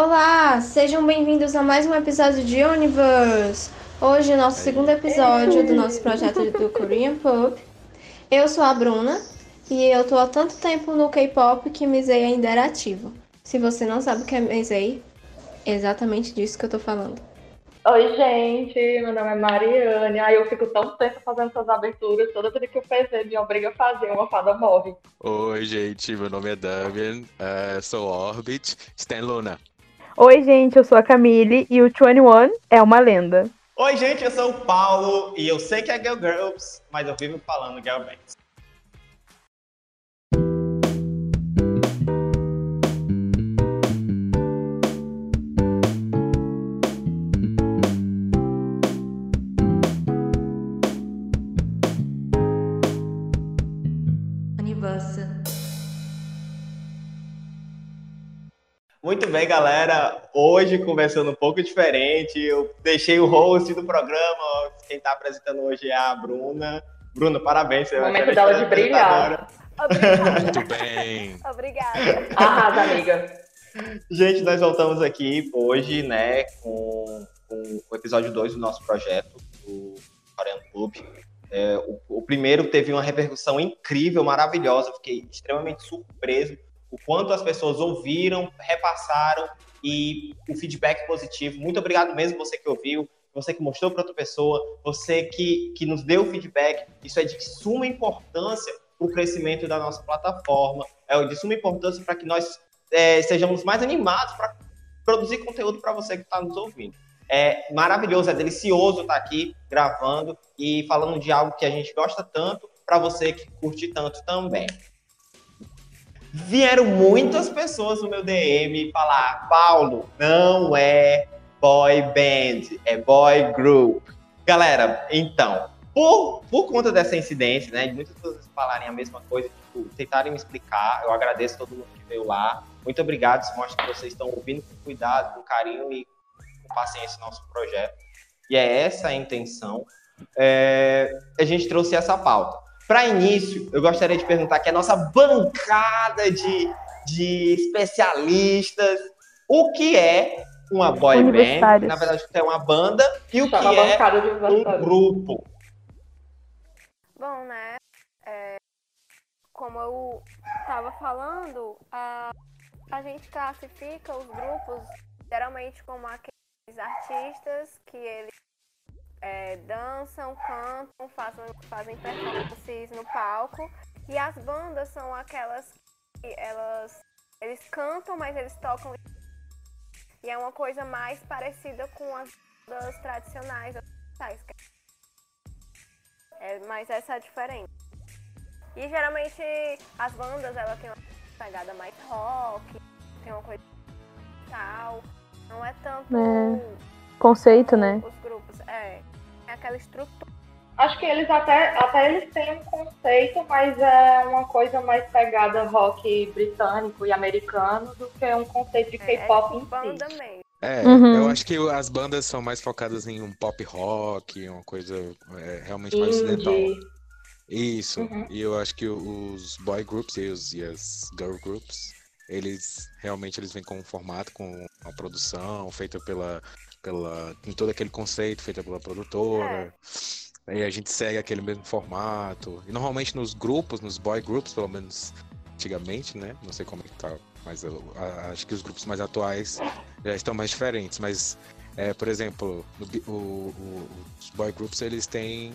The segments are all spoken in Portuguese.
Olá, sejam bem-vindos a mais um episódio de Universe. Hoje é o nosso segundo episódio do nosso projeto do Korean Pop. Eu sou a Bruna e eu tô há tanto tempo no K-pop que Misei ainda era ativo. Se você não sabe o que é Misei, é exatamente disso que eu tô falando. Oi, gente, meu nome é Mariane. Ai, eu fico tão tempo fazendo essas aberturas. Toda vez que o PV me obriga a fazer, uma fada morre. Oi, gente, meu nome é Damian, uh, sou Orbit, Stan Luna. Oi, gente, eu sou a Camille e o 21 é uma lenda. Oi, gente, eu sou o Paulo e eu sei que é Girl Girls, mas eu vivo falando Girl Bands. Muito bem, galera. Hoje, conversando um pouco diferente, eu deixei o host do programa. Quem está apresentando hoje é a Bruna. Bruna, parabéns. Você Momento dela de brilhar. Obrigada. Muito bem. Obrigada. Arrasa, amiga. Gente, nós voltamos aqui hoje, né, com, com o episódio 2 do nosso projeto, do Coreano Club. É, o, o primeiro teve uma repercussão incrível, maravilhosa. Fiquei extremamente surpreso o quanto as pessoas ouviram, repassaram e o feedback positivo. Muito obrigado mesmo você que ouviu, você que mostrou para outra pessoa, você que, que nos deu feedback. Isso é de suma importância para o crescimento da nossa plataforma, é de suma importância para que nós é, sejamos mais animados para produzir conteúdo para você que está nos ouvindo. É maravilhoso, é delicioso estar tá aqui gravando e falando de algo que a gente gosta tanto para você que curte tanto também vieram muitas pessoas no meu DM falar: Paulo, não é boy band, é boy group. Galera, então, por, por conta dessa incidência, né, muitas pessoas falarem a mesma coisa, tipo, tentarem me explicar, eu agradeço todo mundo que veio lá. Muito obrigado, isso mostra que vocês estão ouvindo com cuidado, com carinho e com paciência nosso projeto. E é essa a intenção. É, a gente trouxe essa pauta. Para início, eu gostaria de perguntar que a nossa bancada de, de especialistas, o que é uma boy band, na verdade, o que é uma banda e o que é um grupo. Bom, né? É, como eu estava falando, a, a gente classifica os grupos geralmente como aqueles artistas que eles é, dançam, cantam, fazem, fazem performances no palco. E as bandas são aquelas que elas, eles cantam, mas eles tocam. E é uma coisa mais parecida com as bandas tradicionais. É, mas essa é diferente. E geralmente as bandas ela tem uma pegada mais rock, tem uma coisa tal. Não é tanto. É conceito, né? Os grupos, é. É aquela estrutura. Acho que eles até, até eles têm um conceito, mas é uma coisa mais pegada rock britânico e americano do que um conceito de K-pop é, é em banda si. Mesmo. É, uhum. eu acho que as bandas são mais focadas em um pop rock, uma coisa é, realmente mais ocidental. Isso, uhum. e eu acho que os boy groups e, os, e as girl groups, eles realmente eles vêm com um formato, com uma produção feita pela pela, tem todo aquele conceito feito pela produtora. É. E a gente segue aquele mesmo formato. E normalmente nos grupos, nos boy groups, pelo menos antigamente, né? Não sei como é que tá, mas eu, acho que os grupos mais atuais já estão mais diferentes. Mas, é, por exemplo, no, o, o, os boy groups eles têm.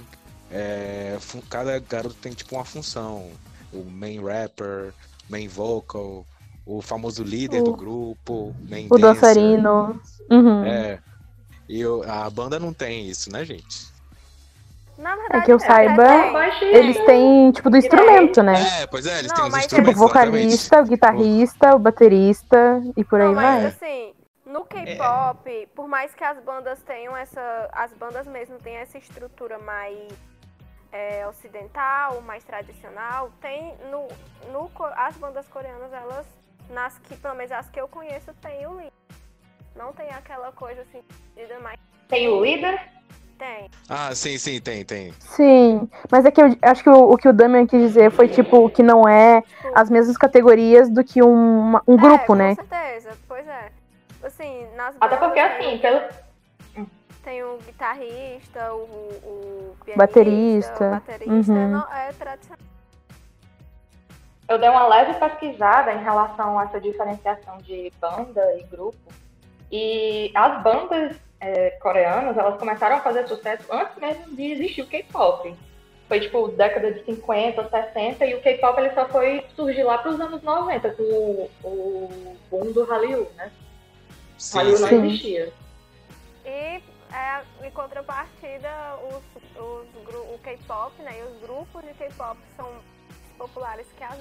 É, cada garoto tem tipo uma função. O main rapper, main vocal, o famoso líder o, do grupo, main o dancer. dançarino. Uhum. É, e eu, a banda não tem isso, né, gente? Na verdade, é que eu saiba, eles têm, tipo, do instrumento, né? É, pois é, eles não, têm os instrumentos. Tipo, vocalista, o guitarrista, o baterista e por aí não, vai. Mas, assim, no K-pop, é. por mais que as bandas tenham essa. As bandas mesmo têm essa estrutura mais é, ocidental, mais tradicional, tem. No, no, as bandas coreanas, elas, nas que, pelo menos as que eu conheço, tem o link. Não tem aquela coisa assim, de mais. Tem o líder? Tem. Ah, sim, sim, tem, tem. Sim, mas é que eu acho que o, o que o Damian quis dizer foi, tipo, que não é tipo, as mesmas categorias do que um, um é, grupo, com né? Com certeza, pois é. Assim, assim, nas Até porque, assim, pelo... Tem o guitarrista, o, o pianista, baterista. o baterista Uhum. não, é tradicional. Eu dei uma leve pesquisada em relação a essa diferenciação de banda e grupo. E as bandas é, coreanas, elas começaram a fazer sucesso antes mesmo de existir o K-pop. Foi tipo década de 50, 60 e o K-pop ele só foi surgir lá para os anos 90 com o, o boom do Hallyu, né? Sim, Hallyu não sim. existia. E é, em contrapartida, os, os, o K-pop, né? E os grupos de K-pop são populares que as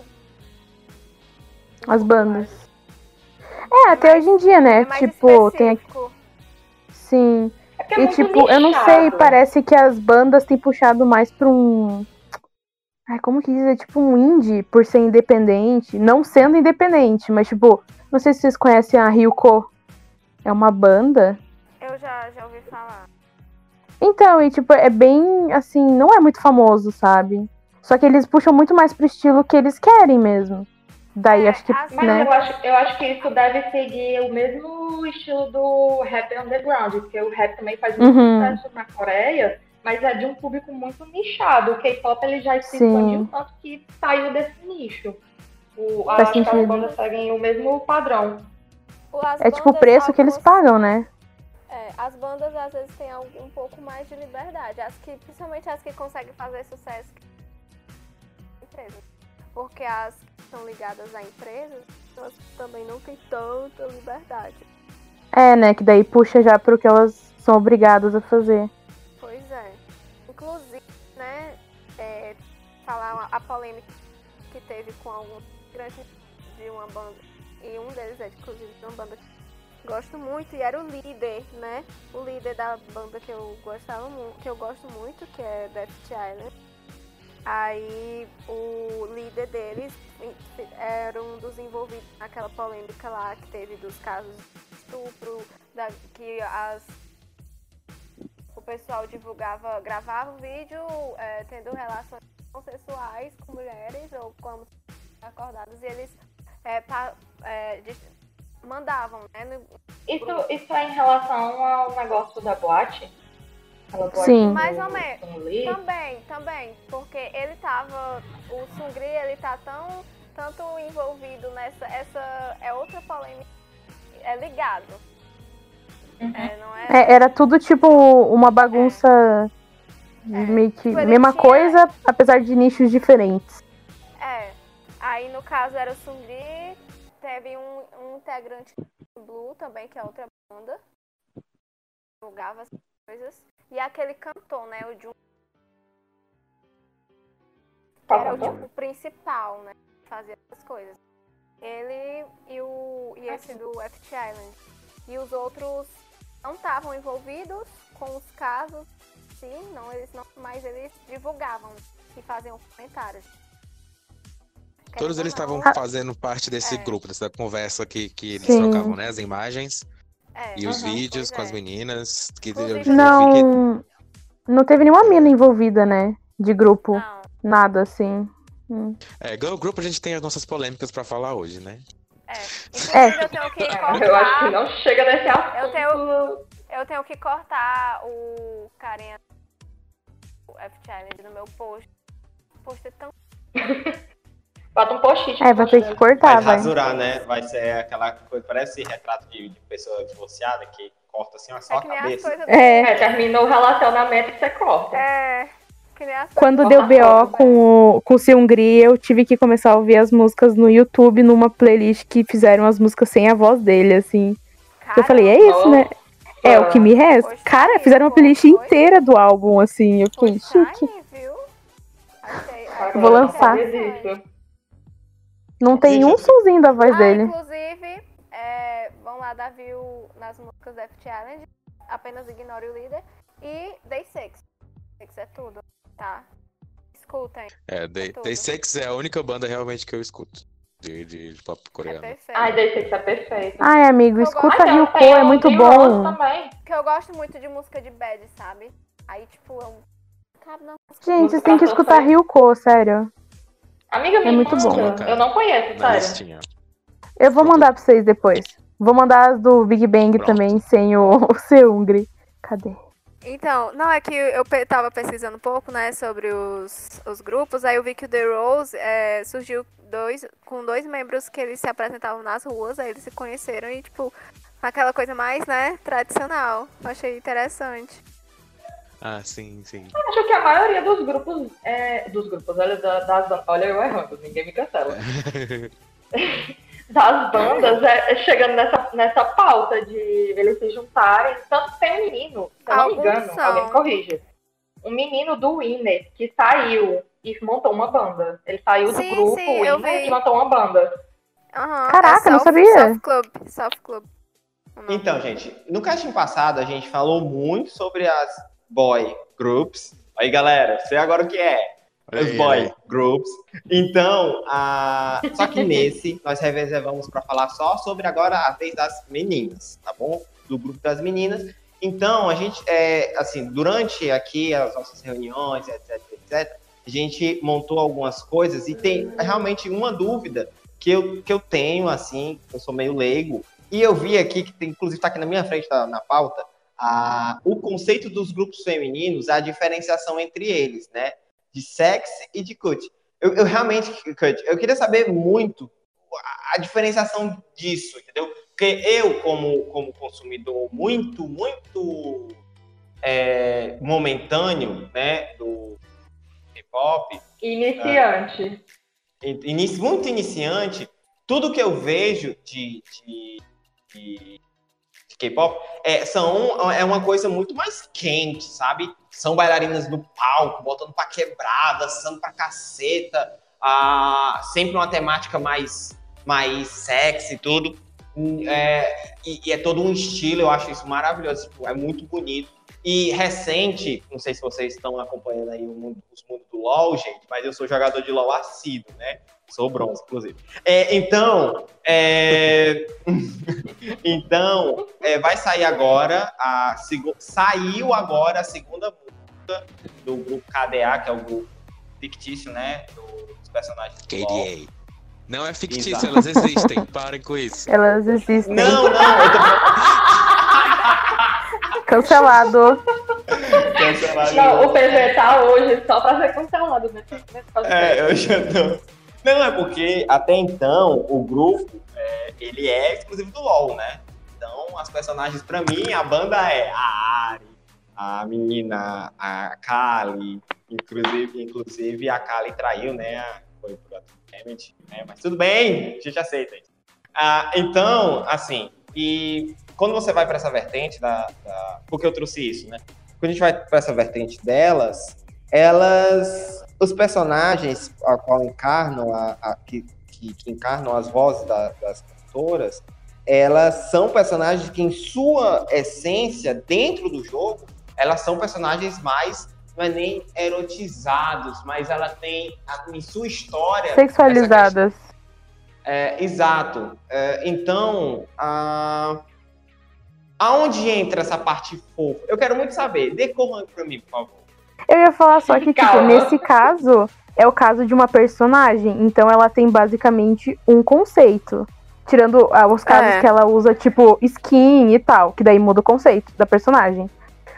As bandas. É, até hoje em dia, né? É tipo, tem aqui. específico. Sim. É é E tipo, eu não sei, parece que as bandas têm puxado mais pra um. Ai, como que dizer? Tipo um indie, por ser independente. Não sendo independente, mas tipo, não sei se vocês conhecem a Ryuko. É uma banda. Eu já, já ouvi falar. Então, e tipo, é bem assim, não é muito famoso, sabe? Só que eles puxam muito mais pro estilo que eles querem mesmo. Daí É, acho que, as- Mas né? eu, acho, eu acho que isso deve seguir o mesmo estilo do rap underground, porque o rap também faz muito Uhum. sucesso na Coreia, mas é de um público muito nichado. O K-pop ele já se expandiu tanto que saiu desse nicho. O, acho que as sentido. bandas seguem o mesmo padrão. As É tipo o preço que eles pagam, né? É, as bandas às vezes têm algum- um pouco mais de liberdade. As que, principalmente as que conseguem fazer sucesso empresas. Porque as que são ligadas a empresas, elas também não têm tanta liberdade. É, né? Que daí puxa já pro que elas são obrigadas a fazer. Pois é. Inclusive, né, é, falar a polêmica que teve com alguns grandes de uma banda. E um deles é, inclusive, de uma banda que gosto muito, e era o líder, né? O líder da banda que eu gostava muito, que eu gosto muito, que é Death Island. Aí o líder deles era um dos envolvidos naquela polêmica lá que teve dos casos de estupro, da, que as o pessoal divulgava, gravava o vídeo é, tendo relações consensuais com mulheres ou com acordados e eles é, pa- é, dis- mandavam, né? no- Isso, isso é em relação ao negócio da boate? Sim. Mais ou menos. Lee? Também, também, porque ele tava, o Sungri, ele tá tão, tanto envolvido nessa, essa é outra polêmica, é ligado, Uhum. é, não é? É, era tudo tipo uma bagunça de É. meio que Tipo, ele mesma tinha- coisa, apesar de nichos diferentes. É. Aí no caso era o Sungri, teve um, um integrante do Blue também, que é outra banda. Jogava as coisas. E aquele cantor, né? O Jun. Que era o tipo principal, né? que Fazia essas coisas. Ele e o. E esse do F Island. E os outros não estavam envolvidos com os casos, sim, não, eles não, mas eles divulgavam e faziam comentários. Todos eles estavam fazendo parte desse É. grupo, dessa conversa que, que eles Sim. trocavam, né? As imagens é, e os Uhum, vídeos com as é. meninas. Que eu, Inclusive, eu vi que Não. Não teve nenhuma mina envolvida, né? De grupo. Não, Nada assim. Hum. É, Girl Group a gente tem as nossas polêmicas pra falar hoje, né? é. Inclusive eu tenho que É, eu acho que cortar. não chega nesse assunto. Eu tenho- Eu tenho que cortar o carinha do F Challenge no meu post. O post é tão. Bota um post-it. É, vai ter que cortar, Vai vai. rasurar, né? Vai ser aquela coisa, parece retrato de, de pessoa divorciada que corta assim, ó, só É a cabeça. coisas. É. É, terminou o relacionamento que você corta. É. Quando deu BO foto, com o, com o Seungri, eu tive que começar a ouvir as músicas no YouTube numa playlist que fizeram as músicas sem a voz dele, assim. eu falei, é isso, né? É o que me resta. Poxa, Cara, fizeram uma playlist inteira do álbum, assim. Eu fiquei chique. Vou lançar. Não tem um sonzinho da voz Ah, dele. inclusive, é, vão lá dar view nas músicas F Challenge. Apenas ignore o líder. E Day 6. Day 6 é tudo, tá? Escutem. É, Day, tudo. Day Six é a única banda realmente que eu escuto de, de, de pop É coreano. perfeito. Ai, Day Six é perfeito. Ai, amigo, Eu escuta gosto. Ryuko, é muito bom. Também. Porque eu gosto muito de música de bad, sabe? Aí, tipo, eu. Música. Gente, vocês têm que escutar Ryuko, sério. Amiga, É muito bom. Eu não conheço, sério. Eu vou mandar pra vocês depois. Vou mandar as do Big Bang Pronto. também, sem o, o Seungri. Cadê? Então, não, é que eu pe- tava pesquisando um pouco, né, sobre os, os grupos, aí eu vi que o The Rose é, surgiu dois, com dois membros que eles se apresentavam nas ruas, aí eles se conheceram e, tipo, aquela coisa mais, né, tradicional. Eu achei interessante. Ah, sim, sim. Acho que a maioria dos grupos, é, dos grupos, olha, da- das, olha eu errando, ninguém me cancela. Das bandas, é, é chegando nessa, nessa pauta de eles se juntarem, tanto tem um menino, se eu não me engano, são. alguém corrija. Um menino do Winner que saiu e montou uma banda. Ele saiu do Sim, grupo sim, eu Winner e montou uma banda. Aham, Caraca, é não sabia. Soft Club, Soft Club. Então, gente, no casting passado a gente falou muito sobre as boy groups. Aí, galera, sei agora o que é. Os Aí, boy aí. groups. Então, a... só que nesse nós reservamos para falar só sobre agora a vez das meninas, tá bom? Do grupo das meninas. Então, a gente, é, assim, durante aqui as nossas reuniões, etc, etc, a gente montou algumas coisas e tem realmente uma dúvida que eu, que eu tenho, assim, eu sou meio leigo, e eu vi aqui, que tem, inclusive está aqui na minha frente, tá, na pauta, a, o conceito dos grupos femininos, a diferenciação entre eles, né? De sexy e de cut. Eu, eu realmente, cut, eu queria saber muito a, diferenciação disso, entendeu? Porque eu, como, como consumidor muito, muito é, momentâneo, né, do K-pop, Iniciante. inici- muito iniciante, tudo que eu vejo de, de- de K-pop é, são, é uma coisa muito mais quente, sabe? São bailarinas no palco, botando pra quebrar, dançando pra caceta, ah, sempre uma temática mais, mais sexy e tudo. É, e, e é todo um estilo, eu acho isso maravilhoso, tipo, é muito bonito. E recente, não sei se vocês estão acompanhando aí mundo, os mundos do LoL, gente, mas eu sou jogador de LoL assíduo, né? Sou bronze, inclusive. É, então, é, então é, vai sair agora a segu- saiu agora a segunda música do grupo KDA, que é o grupo fictício, né? do- dos personagens do. KDA. Não é fictício, Exato. elas existem. Parem com isso. Elas existem. Não, não, eu tô Cancelado. cancelado. Não, o PV tá hoje só pra ser cancelado podcast. É, eu já não. Não, é porque até então o grupo é, ele é exclusivo do LoL, né? Então as personagens, pra mim, a banda é a Ari, a menina, a Kali, inclusive, inclusive a Kali traiu, né? Foi pro Atomic, né? Mas tudo bem, a gente aceita isso. Ah, então, assim, e quando você vai para essa vertente da, da. Por que eu trouxe isso, né? Quando a gente vai para essa vertente delas, elas. Os personagens a qual encarnam, a, a- que, que, que encarnam as vozes da- das cantoras, elas são personagens que, em sua essência, dentro do jogo, elas são personagens mais. Não é nem erotizados, mas ela tem em sua história. Sexualizadas. é, exato. É, então, a... aonde entra essa parte fofa? Eu quero muito saber. Decorra para mim, por favor. Eu ia falar só que, tipo, nesse caso, é o caso de uma personagem. Então ela tem basicamente um conceito. Tirando ah, os casos É. que ela usa, tipo, skin e tal, que daí muda o conceito da personagem.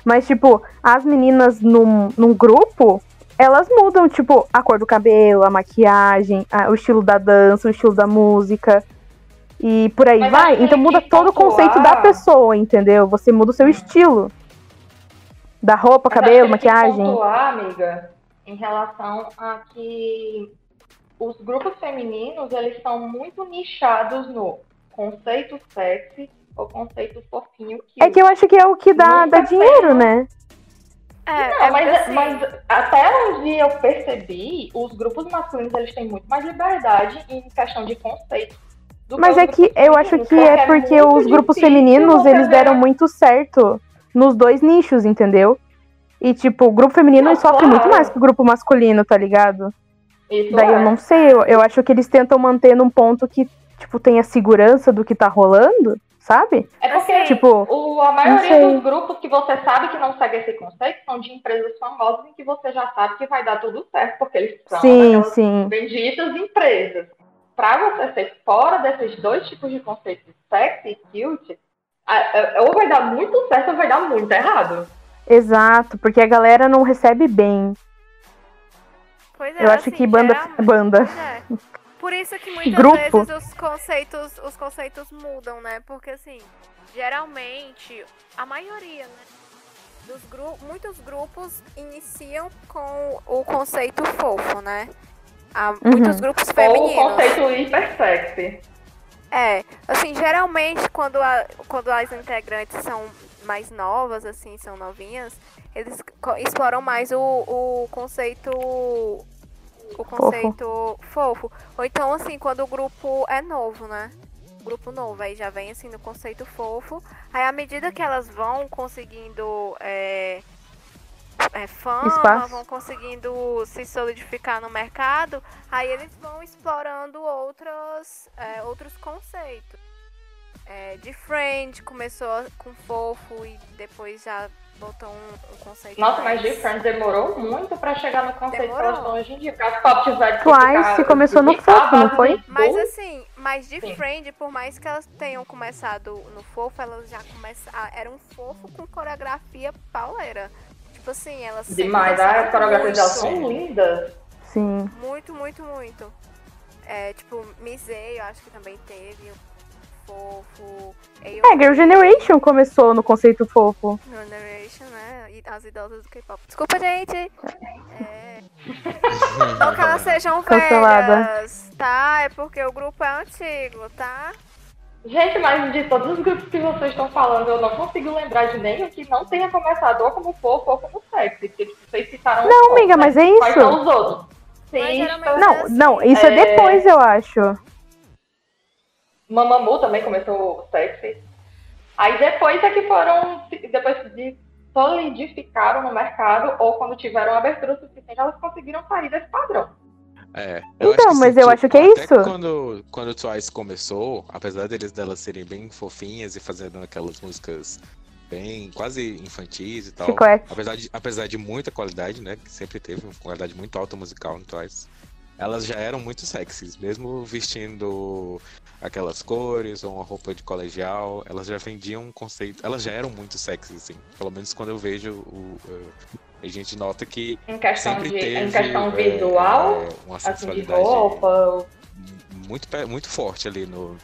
Mas, tipo, as meninas num, num grupo, elas mudam, tipo, a cor do cabelo, a maquiagem, a- o estilo da dança, o estilo da música. E por aí Mas vai. Então tem muda todo o conceito da pessoa, entendeu? Você muda o seu estilo. Da roupa, Mas cabelo, maquiagem. pontuar, amiga, em relação a que os grupos femininos, eles são muito nichados no conceito sexy ou conceito fofinho que É que eu acho que é o que dá, dá dinheiro, né? É, Não, é mas, assim, mas até onde eu percebi, os grupos masculinos eles têm muito mais liberdade em questão de conceito. do Mas os é que eu acho que é porque muito os grupos femininos, eles deram muito certo nos dois nichos, entendeu? E, tipo, o grupo feminino Não, sofre claro. muito mais que o grupo masculino, tá ligado? Isso Daí é. eu não sei, eu, eu acho que eles tentam manter num ponto que, tipo, tenha segurança do que tá rolando, sabe? É porque Assim, Tipo, o, a maioria dos grupos que você sabe que não segue esse conceito são de empresas famosas em que você já sabe que vai dar tudo certo, porque eles são sim, sim. benditas empresas. para você ser fora desses dois tipos de conceitos, sexy e cute, ou vai dar muito certo ou vai dar muito errado. Exato, porque a galera não recebe bem. Pois é, Eu acho assim, que banda. geralmente- banda. É. Por isso que muitas Grupo. vezes os conceitos, os conceitos mudam, né? Porque assim, geralmente, a maioria, né? Dos gru muitos grupos iniciam com o conceito fofo, né? Há muitos grupos Ou o femininos. conceito hiper sexy. É, assim, geralmente quando, a- quando as integrantes são mais novas, assim, são novinhas, eles exploram mais o, o conceito. O conceito fofo. Ou então, assim, quando o grupo é novo, né? Grupo novo, aí já vem assim no conceito fofo. Aí à medida que elas vão conseguindo é, é, fama, Espaço. vão conseguindo se solidificar no mercado, aí eles vão explorando outros, é, outros conceitos. É, de Friend começou com fofo e depois já botou um, um conceito. Nossa, mais... mas de Friends demorou muito pra chegar no conceito Demorou. hoje em dia. Porque as pop tiveram que Twice começou no fofo, não foi? Mas assim, mas de Sim. Friend, por mais que elas tenham começado no fofo, elas já começaram. Era um fofo com coreografia pauleira. Tipo assim, elas. sempre Demais, coreografias delas muito, são lindas. Sim. Muito, muito, muito. É, tipo, Misei, eu acho que também teve. Fofo. É, Girl Generation começou no conceito fofo. Generation, né? E as idosas do K-pop. Desculpa, gente. É. Não que elas sejam Cancelada. velhas, tá? É porque o grupo é antigo, tá? Gente, mas de todos os grupos que vocês estão falando, eu não consigo lembrar de nenhum que não tenha começado ou como fofo ou como sexy. Porque tipo, vocês citaram Não, amiga, mas é Quais isso. são os outros? Mas Sim, geralmente- Não, não, isso é É. depois, eu acho. Mamamoo também começou sexy. Aí depois é que foram, depois de solidificaram no mercado, ou quando tiveram abertura suficiente, elas conseguiram sair desse padrão. É. Então, que mas eu tipo, acho que é até isso. Quando, quando o Twice começou, apesar deles delas serem bem fofinhas e fazendo aquelas músicas bem quase infantis e tal. Chiclete. Apesar de, apesar de muita qualidade, né? Que sempre teve uma qualidade muito alta musical no Twice. Elas já eram muito sexys, mesmo vestindo aquelas cores ou uma roupa de colegial, elas já vendiam um conceito. Elas já eram muito sexys, assim. Pelo menos quando eu vejo o. a gente nota que Em questão, sempre de, teve em questão é, visual, é, uma assim, de roupa. muito, muito forte ali no.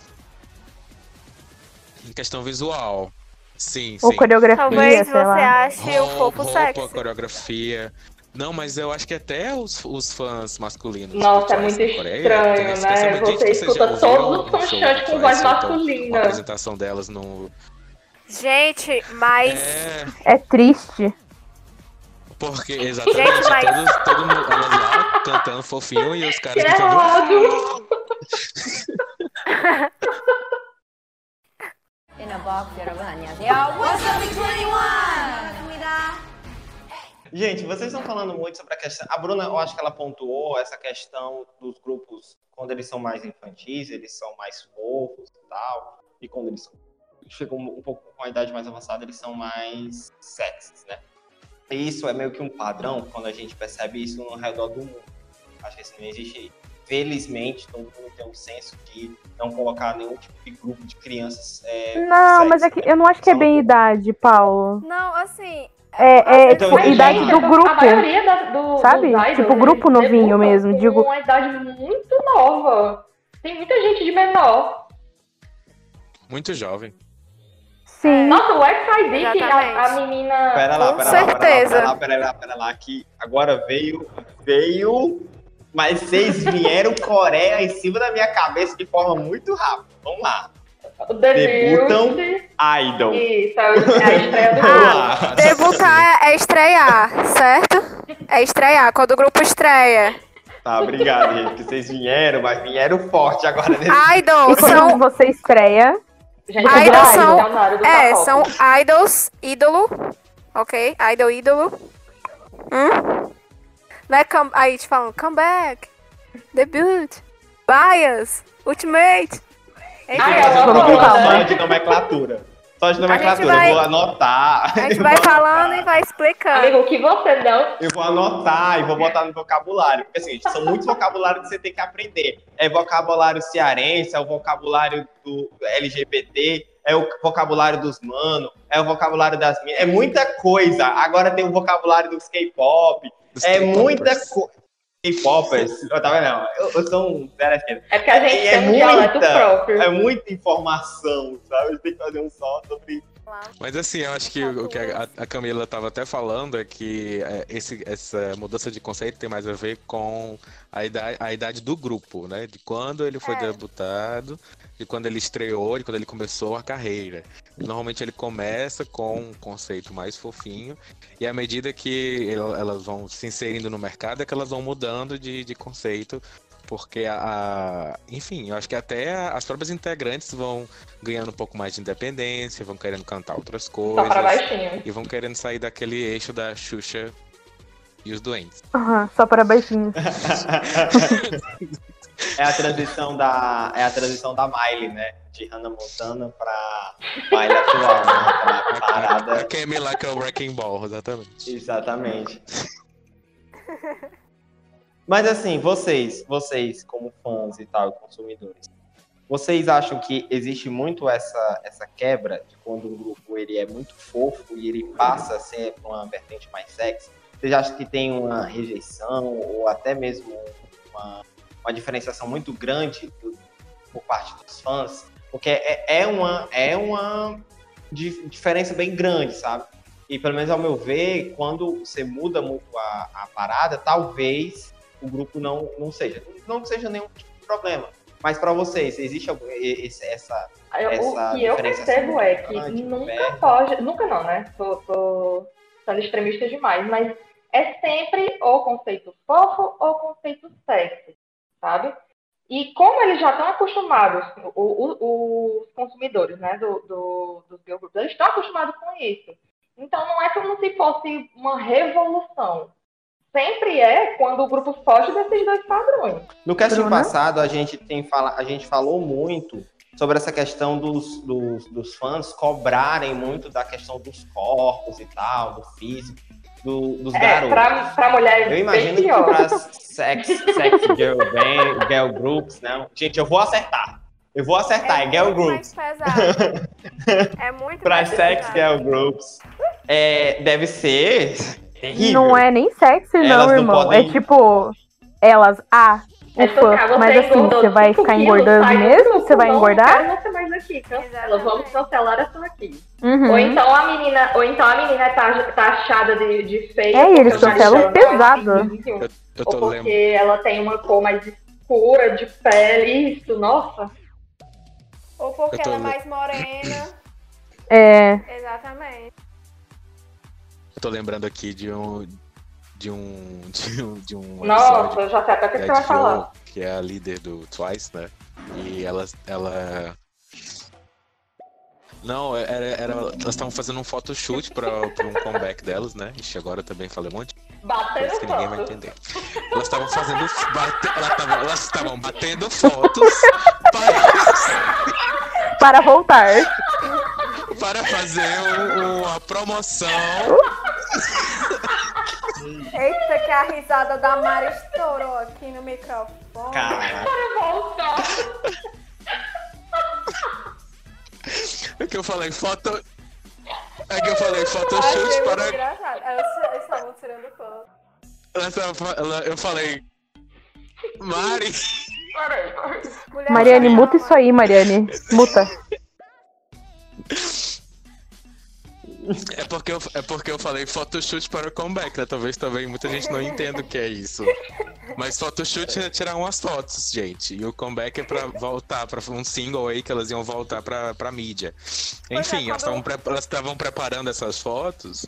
Em questão visual. Sim, Ou sim. coreografia, Talvez sei você lá. ache o roupa, sexy. coreografia. Não, mas eu acho que até os, os fãs masculinos. Nossa, é muito Coreia, estranho, né? Você escuta todos os do com voz então masculina. Uma apresentação delas no. Gente, mas. É, É triste. Porque exatamente, Gente, mas- todos, todo mundo, lá cantando fofinho e os caras Que é gritando. ódio! Gente, vocês estão falando muito sobre a questão. A Bruna, eu acho que ela pontuou essa questão dos grupos quando eles são mais infantis, eles são mais fofos e tal. E quando eles são- chegam um pouco com a idade mais avançada, eles são mais sexys, né? Isso é meio que um padrão quando a gente percebe isso no redor do mundo. Acho que assim, não existe. Felizmente, todo mundo tem um senso de não colocar nenhum tipo de grupo de crianças. É, Não, mas é que né? eu não acho que é bem idade, Paulo. Não, assim. É, é Então, tipo, idade gente, do A grupo. maioria da, do, Sabe? dos Tipo, grupo novinho mesmo, com digo- uma idade muito nova. Tem muita gente de menor. Muito jovem. Sim. Nossa, o X-ID, que a, a menina... Pera lá, Com pera lá, pera certeza. lá, pera lá, pera lá, pera lá, que agora veio, veio, mas vocês vieram Coreia em cima da minha cabeça de forma muito rápida. Vamos lá. The Debutam. Beauty. Idol. Isso, é a estreia do lá. Debutar é estrear, certo? É estrear, quando o grupo estreia. Tá, obrigado, gente, que vocês vieram, mas vieram forte agora nesse Idol E quando são. você estreia, Gente, Idols é são- dicionário do É, são idols, ídolo. Ok? Idol, ídolo. Hum? Não é come... Aí te falam, comeback, debut, bias, ultimate. Enfim, Ai, Vocês ela estão falou, falando né? de nomenclatura. Só de nomenclatura, vai... eu vou anotar. A gente vai falando e vai explicando. Amigo, o que você não. Eu vou anotar e vou botar no vocabulário. Porque assim, são muitos vocabulários que você tem que aprender. É vocabulário cearense, é o vocabulário do LGBT, é o vocabulário dos mano, é o vocabulário das minhas. É muita coisa. Agora tem o vocabulário dos K-pop. É muita coisa. K-popers, eu tava não, eu, eu sou um É porque a gente é, um dialeto próprio. É muita informação, sabe? A gente tem que fazer um só sobre mas assim, eu acho que o que a, a Camila estava até falando é que é, esse, essa mudança de conceito tem mais a ver com a idade, a idade do grupo, né? De quando ele foi é. debutado, de quando ele estreou, de quando ele começou a carreira. Normalmente ele começa com um conceito mais fofinho, e à medida que elas vão se inserindo no mercado, é que elas vão mudando de, de conceito porque a, a, enfim, eu acho que até as próprias integrantes vão ganhando um pouco mais de independência, vão querendo cantar outras coisas. Só para baixinho. E vão querendo sair daquele eixo da Xuxa e os doentes. Uhum, só para baixinho. é a transição da é a transição da Miley, né? De Hannah Montana para Miley atual, né? Pra parada. A Camila lá que é o Wrecking Ball, exatamente. Exatamente. Mas assim, vocês, vocês como fãs e tal, consumidores, vocês acham que existe muito essa, essa quebra de quando um grupo ele é muito fofo e ele passa a ser uma vertente mais sexy? Vocês acham que tem uma rejeição ou até mesmo uma, uma diferenciação muito grande do, por parte dos fãs? Porque é, é uma, é uma diferença bem grande, sabe? E pelo menos ao meu ver, quando você muda muito a, a parada, talvez o grupo não, não seja. Não seja nenhum problema. Mas para vocês, existe algum, esse, essa, essa. O que eu percebo é que nunca pode. Nunca não, né? Tô, tô sendo extremista demais, mas é sempre ou conceito fofo ou conceito sexy, sabe? E como eles já estão acostumados, os consumidores né, do, do, dos girl groups, eles estão acostumados com isso. Então não é como se fosse uma revolução sempre é quando o grupo foge desses dois padrões. No cast passado, a gente, tem fala, a gente falou muito sobre essa questão dos, dos, dos, fãs cobrarem muito da questão dos corpos e tal, do físico, do, dos é, garotos. Pra, pra mulher Eu imagino que para sex, sex girl, band, girl groups, não. Gente, eu vou acertar. Eu vou acertar, é, é girl groups. é muito Para sex pesado. girl groups. É, deve ser Terrível. Não é nem sexy, elas não, irmão. Podem... É tipo, elas, ah, é ufa, mas assim, você vai ficar engordando mesmo? Você vai engordar? Não quero mais aqui, cancela. Vamos cancelar essa aqui. Uhum. Ou então a menina, ou então a menina tá, tá achada de, de feia. É, eles cancelam pesado. Eu, eu ou porque lembro. ela tem uma cor mais escura de pele, isso, nossa. Ou porque ela é mais morena. É. Exatamente. Eu tô lembrando aqui de um. De um. De um. De um Nossa, eu já sei até o que você vai falar. Que é a líder do Twice, né? E ela. ela... Não, era, era elas estavam fazendo um photoshoot pra, pra um comeback delas, né? Ixi, agora também falei um monte. Batendo que ninguém vai entender. Elas estavam fazendo. Bate, elas estavam batendo fotos para... para voltar. Para fazer uma promoção Eita, que a risada da Mari estourou aqui no microfone. Cara. É que eu falei foto. É que eu falei photoshoot para. Engraçado. Elas estavam tirando foto. Eu falei. Mari. Mariane, muta isso aí, Mariane. Muta. É porque, eu, é porque eu falei photoshoot para o comeback, né? Talvez também muita gente não entenda o que é isso. Mas photoshoot é tirar umas fotos, gente. E o comeback é pra voltar, pra um single aí que elas iam voltar pra, pra mídia. É, Enfim, é, quando... elas estavam preparando essas fotos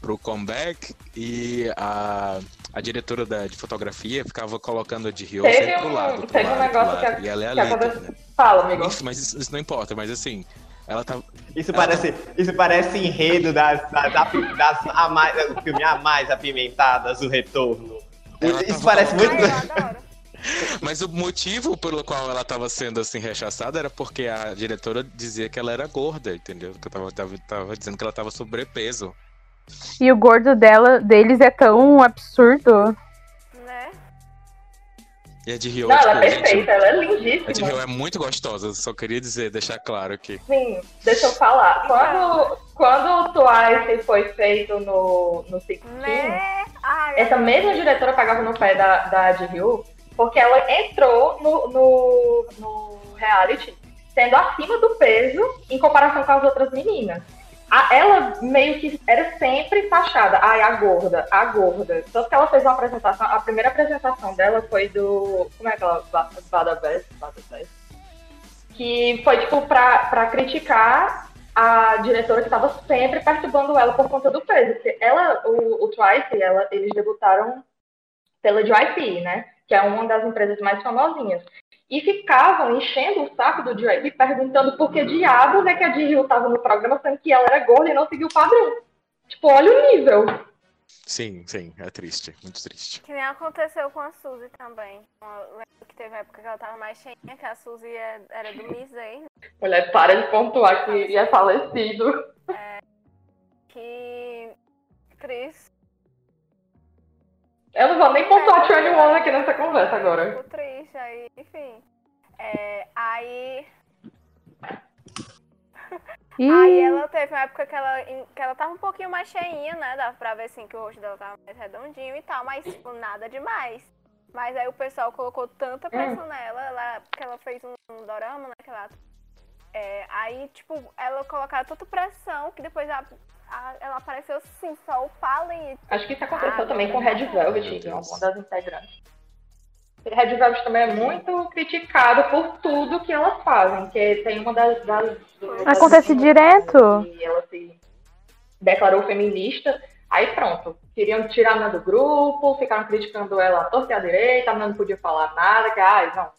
pro comeback e a, a diretora da, de fotografia ficava colocando a de Rio sempre pro lado. Pro teve lado, um negócio que, a, e ela é a líder, né? Fala, amigo. Isso, mas isso, isso, não importa, mas assim, ela tá. Isso, ela parece, tá... isso parece enredo das, das, das, das a mais, o filme A Mais Apimentadas, o Retorno. Ela isso parece muito. Mas o motivo pelo qual ela tava sendo assim rechaçada era porque a diretora dizia que ela era gorda, entendeu? Que eu tava, tava, tava dizendo que ela tava sobrepeso. E o gordo dela, deles é tão absurdo. E a de Rio, Não, tipo, ela é gente, perfeita, ela é a de Rio lindíssima. é muito gostosa, só queria dizer, deixar claro aqui. Sim, deixa eu falar. Quando, quando o Twice foi feito no, no Sixteen, Né? Essa mesma diretora pagava no pé da, da Ji-Hyo, porque ela entrou no, no, no reality sendo acima do peso em comparação com as outras meninas. A- ela meio que era sempre taxada, ai, a gorda, a gorda. Tanto que ela fez uma apresentação, a primeira apresentação dela foi do. Como é aquela? Ba- Bada? Bada Best? Que foi, tipo, pra, pra criticar a diretora que estava sempre perturbando ela por conta do peso. Porque ela, o, o Twice, ela, eles debutaram pela JYP, né? Que é uma das empresas mais famosinhas. E ficavam enchendo o saco do JYP, perguntando por que diabo né, que a Jill estava no programa, sendo que ela era gorda e não seguiu o padrão. Tipo, olha o nível. Sim, sim, é triste, muito triste. Que nem aconteceu com a Suzy também. Eu lembro que teve época que ela tava mais cheinha, que a Suzy é- era do Misei, Mulher, para de pontuar que é falecido. que Cris Eu não vou nem pontuar 21 aqui nessa conversa agora. ficou triste, aí, enfim. É, aí, aí ela teve uma época que ela, que ela tava um pouquinho mais cheinha, né? Dava pra ver assim que o rosto dela tava mais redondinho e tal, mas tipo, nada demais. Mas aí o pessoal colocou tanta pressão nela, ela, porque ela fez um, um dorama, né? Que ela, é, aí, tipo, ela colocaram tanta pressão que depois a- a- ela apareceu assim, só o palito. Acho que isso aconteceu Ah, também com Red. Velvet, uma das integrantes. Red Velvet também é muito criticado por tudo que elas fazem, que tem uma das. das das Acontece meninas direto. que ela se declarou feminista, aí pronto. Queriam tirar a menina do grupo, ficaram criticando ela à torta e à direita, não podia falar nada, que, ai, não.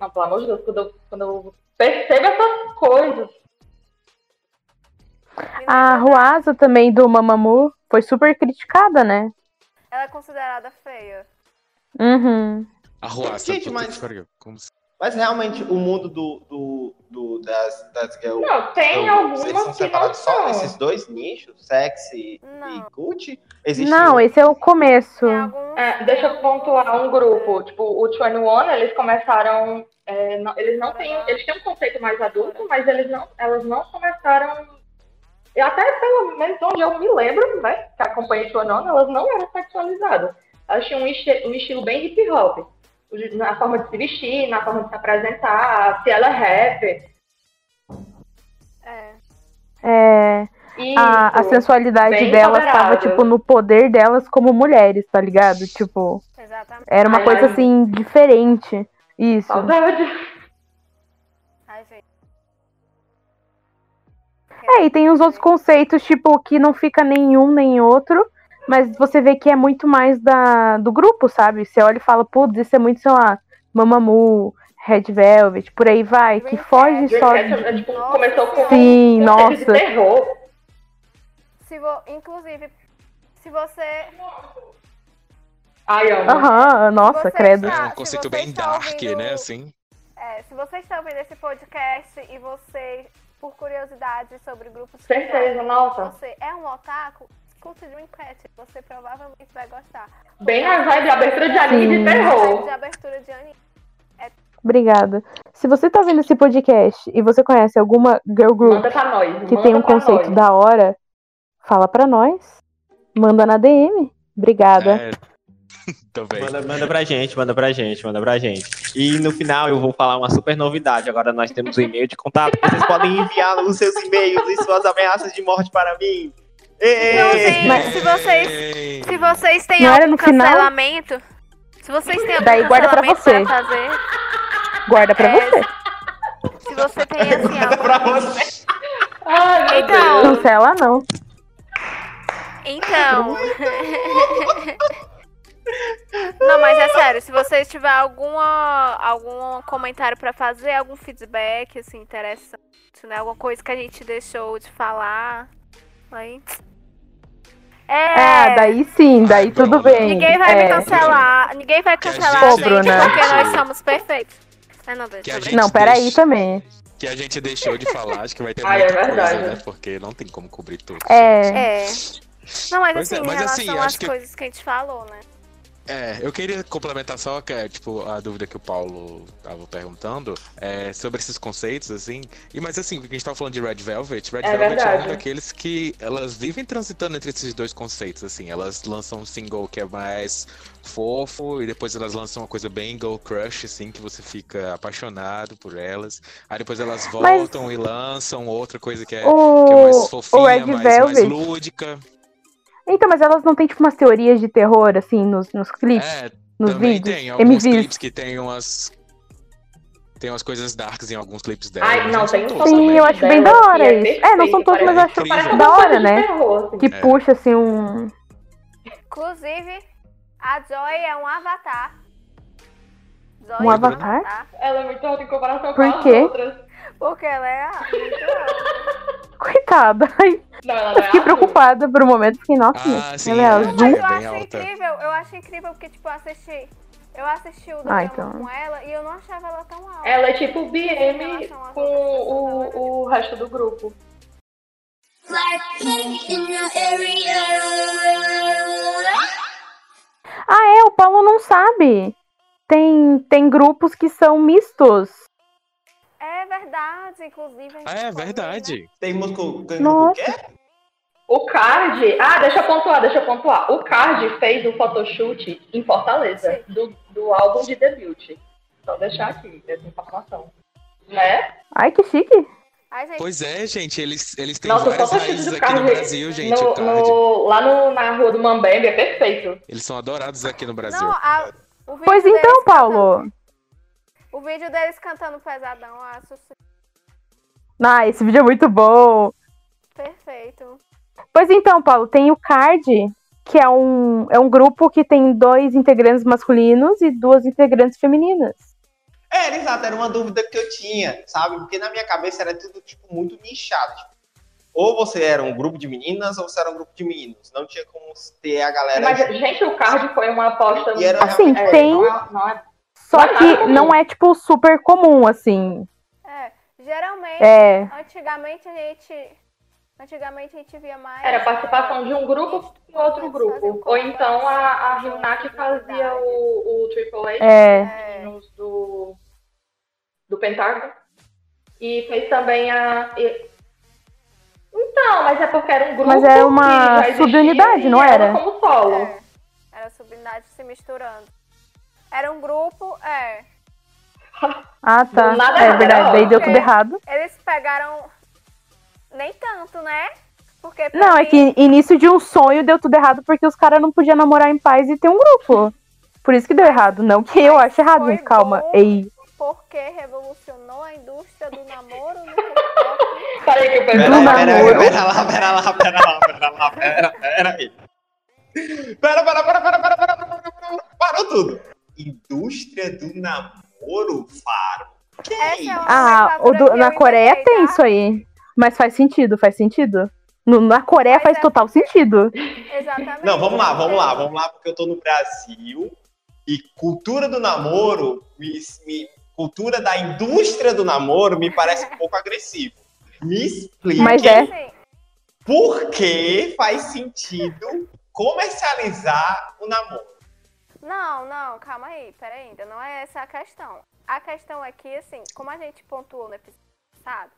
Não, pelo amor de Deus, quando eu, quando eu percebo essas coisas, a Ruasa também do Mamamoo foi super criticada, né? Ela é considerada feia. Uhum. A Ruassa, Gente, mas- que como Mas realmente o mundo do, do, do- das, das girls. não, tem algumas eles são que não separados só são. nesses dois nichos, sexy Não. e Gucci? Existe Não, um- esse é o começo. Alguns. É, deixa eu pontuar um grupo, tipo, o 21, eles começaram, é, não- eles não têm, eles têm um conceito mais adulto, mas eles não, elas não começaram, até pelo menos onde eu me lembro, né, que acompanhei 21, elas não eram sexualizadas. Elas tinham um, esti- um estilo bem hip hop, na forma de se vestir, na forma de se apresentar, se ela é rapper. É. É, a, a sensualidade bem delas tava, empoderada. tipo, no poder delas como mulheres, tá ligado? Tipo, Exatamente. era uma Ai, coisa ai. assim, diferente. Isso. Saudade. É, e tem os outros conceitos, tipo, que não fica nenhum nem outro, mas você vê que é muito mais da, do grupo, sabe? Você olha e fala, putz, isso é muito, sei lá, Mamamoo, Red Velvet, por aí vai, que foge só. Dreamcatcher, é, tipo, começou com Sim, um de nossa. terror. Se vo... Inclusive, se você. Ai. Aham, nossa, Você credo. É Ah, um conceito bem está dark, ouvindo- né, assim. É, se você está ouvindo esse podcast e você, por curiosidade sobre grupos Certeza, nossa. você é um otaku, escuta Dreamcatcher, você provavelmente vai gostar. Bem na vibe de abertura de anime Sim. de É terror. de abertura de anime. Obrigada. Se você tá vendo esse podcast e você conhece alguma girl group Manda pra nós. que manda tem um conceito nós. da hora, fala pra nós. Manda na DM. Obrigada. É. Também. Manda, manda pra gente, manda pra gente, manda pra gente. E no final eu vou falar uma super novidade. Agora nós temos um e-mail de contato. Vocês podem enviar os seus e-mails e suas ameaças de morte para mim. Ê! Então, gente, Mas- se vocês, se vocês têm Não algum no final? cancelamento, se vocês têm algum Daí guarda pra cancelamento você. pra fazer, Guarda pra É, você. se você tem assim algum... pra você. Ai, Então. Cancela não. Então. Não, mas é sério, se vocês tiver alguma algum comentário pra fazer, algum feedback assim interessante, né? Alguma coisa que a gente deixou de falar, aí É. Ah, daí sim, daí tudo bem. Ninguém vai é. me cancelar. Ninguém vai Que a cancelar gente- a gente porque nós somos perfeitos. É, não, Não, peraí deixa- também. Que a gente deixou de falar, acho que vai ter Ai, muita é verdade. coisa, né? Porque não tem como cobrir tudo. É. É. Não, mas Pois assim, é, em mas relação assim, às acho que- coisas que a gente falou, né? É, eu queria complementar só que é, tipo, a dúvida que o Paulo tava perguntando é, sobre esses conceitos, assim. E, mas assim, porque a gente tava falando de Red Velvet, Red É Velvet é verdade. um daqueles que elas vivem transitando entre esses dois conceitos, assim. Elas lançam um single que é mais fofo e depois elas lançam uma coisa bem girl crush, assim, que você fica apaixonado por elas. Aí depois elas Mas- voltam e lançam outra coisa que é, que é mais O, fofinha, o mais, mais lúdica. Então, mas elas não têm, tipo, umas teorias de terror, assim, nos, nos clipes, É, nos Também vídeos? tem alguns MVs. clipes que tem umas. Tem umas coisas darks em alguns clipes dela. Ai, mas não, tem um Sim, também. eu acho bem da hora é isso. É, não são todos, mas eu acho uma da hora, né? terror, assim. Que É. puxa, assim, um... Inclusive, a Joy é um avatar. Joy Um é avatar? Ela é muito alta em comparação Por com as quê? outras. Porque ela é a- muito. Coitada. Não, ela não eu é fiquei azul. preocupada por um momento. Fiquei, nossa, Ah, sim, ela é é. azul. Mas eu bem acho alta. incrível, eu acho incrível porque, tipo, eu assisti. Eu assisti o Ah, drama então. com ela e eu não achava ela tão alta. Ela é tipo Em BM com pessoas, o, o resto do grupo. Ah, é, o Paulo não sabe. Tem, tem grupos que são mistos. É verdade, inclusive. a gente Ah, é né? verdade. Tem músico tem grupo quê? O Card. Ah, deixa eu pontuar, deixa eu pontuar. O Card fez um photoshoot em Fortaleza do, do álbum de debut. Só deixar aqui essa informação. Né? Ai, que chique. Ai, gente, Pois é, gente, eles, eles têm Nossa, o várias photoshoot raízes do aqui Card. no Brasil, gente. no- o Card. no- lá no- na rua do Mambembe é perfeito. Eles são adorados aqui no Brasil. Não, a- o Pois então, Paulo. O vídeo deles cantando pesadão, eu acho Ah, esse vídeo é muito bom. perfeito. Pois então, Paulo, tem o Card, que é um, é um grupo que tem dois integrantes masculinos e duas integrantes femininas. Era, exato, era uma dúvida que eu tinha, sabe? Porque na minha cabeça era tudo, tipo, muito nichado. tipo, ou você era um grupo de meninas, ou você era um grupo de meninos. Não tinha como ter a galera. Mas, gente, o Card foi uma aposta. E era Assim, é, tem- Não é, não é- Só Não é que comum. não é, tipo, super comum, assim. É, geralmente, É. antigamente a gente. Antigamente a gente via mais. Era participação de um grupo com outro grupo. Ou então a, a que fazia o, o Triple H, É. É, meninos do, do Pentágono. E fez também a. e- Então, mas é porque era um grupo. Mas era que uma subunidade, não ela era? como solo. é. Era subunidade se misturando. Era um grupo, é. Ah, tá. Nada é verdade, daí deu tudo errado. Eles pegaram. Nem tanto, né? Porque Não, é mim- que início de um sonho deu tudo errado porque os caras não podiam namorar em paz e ter um grupo. Por isso que deu errado. Não que eu ache errado, gente. Calma. Ei. Porque revolucionou a indústria do namoro no. Parei que eu Pera, perdi. Pera, namoro. pera lá, pera lá, pera lá, pera lá, pera, pera aí. Pera, pera, pera, pera, pera, pera, pera, pera, pera, parou tudo. Indústria do namoro, Faro. Que é Ah, do- na Coreia tem tá? isso aí. Mas faz sentido, faz sentido. No- na Coreia Mas faz é total sentido. Exatamente. Não, vamos lá, vamos lá, vamos lá, porque eu tô no Brasil e cultura do namoro, me- me- cultura da indústria do namoro me parece um pouco agressivo. Me explique Mas é. Assim, por que faz sentido comercializar o namoro. Não, não, calma aí, peraí, ainda não é essa a questão. A questão é que, assim, como a gente pontuou no episódio passado,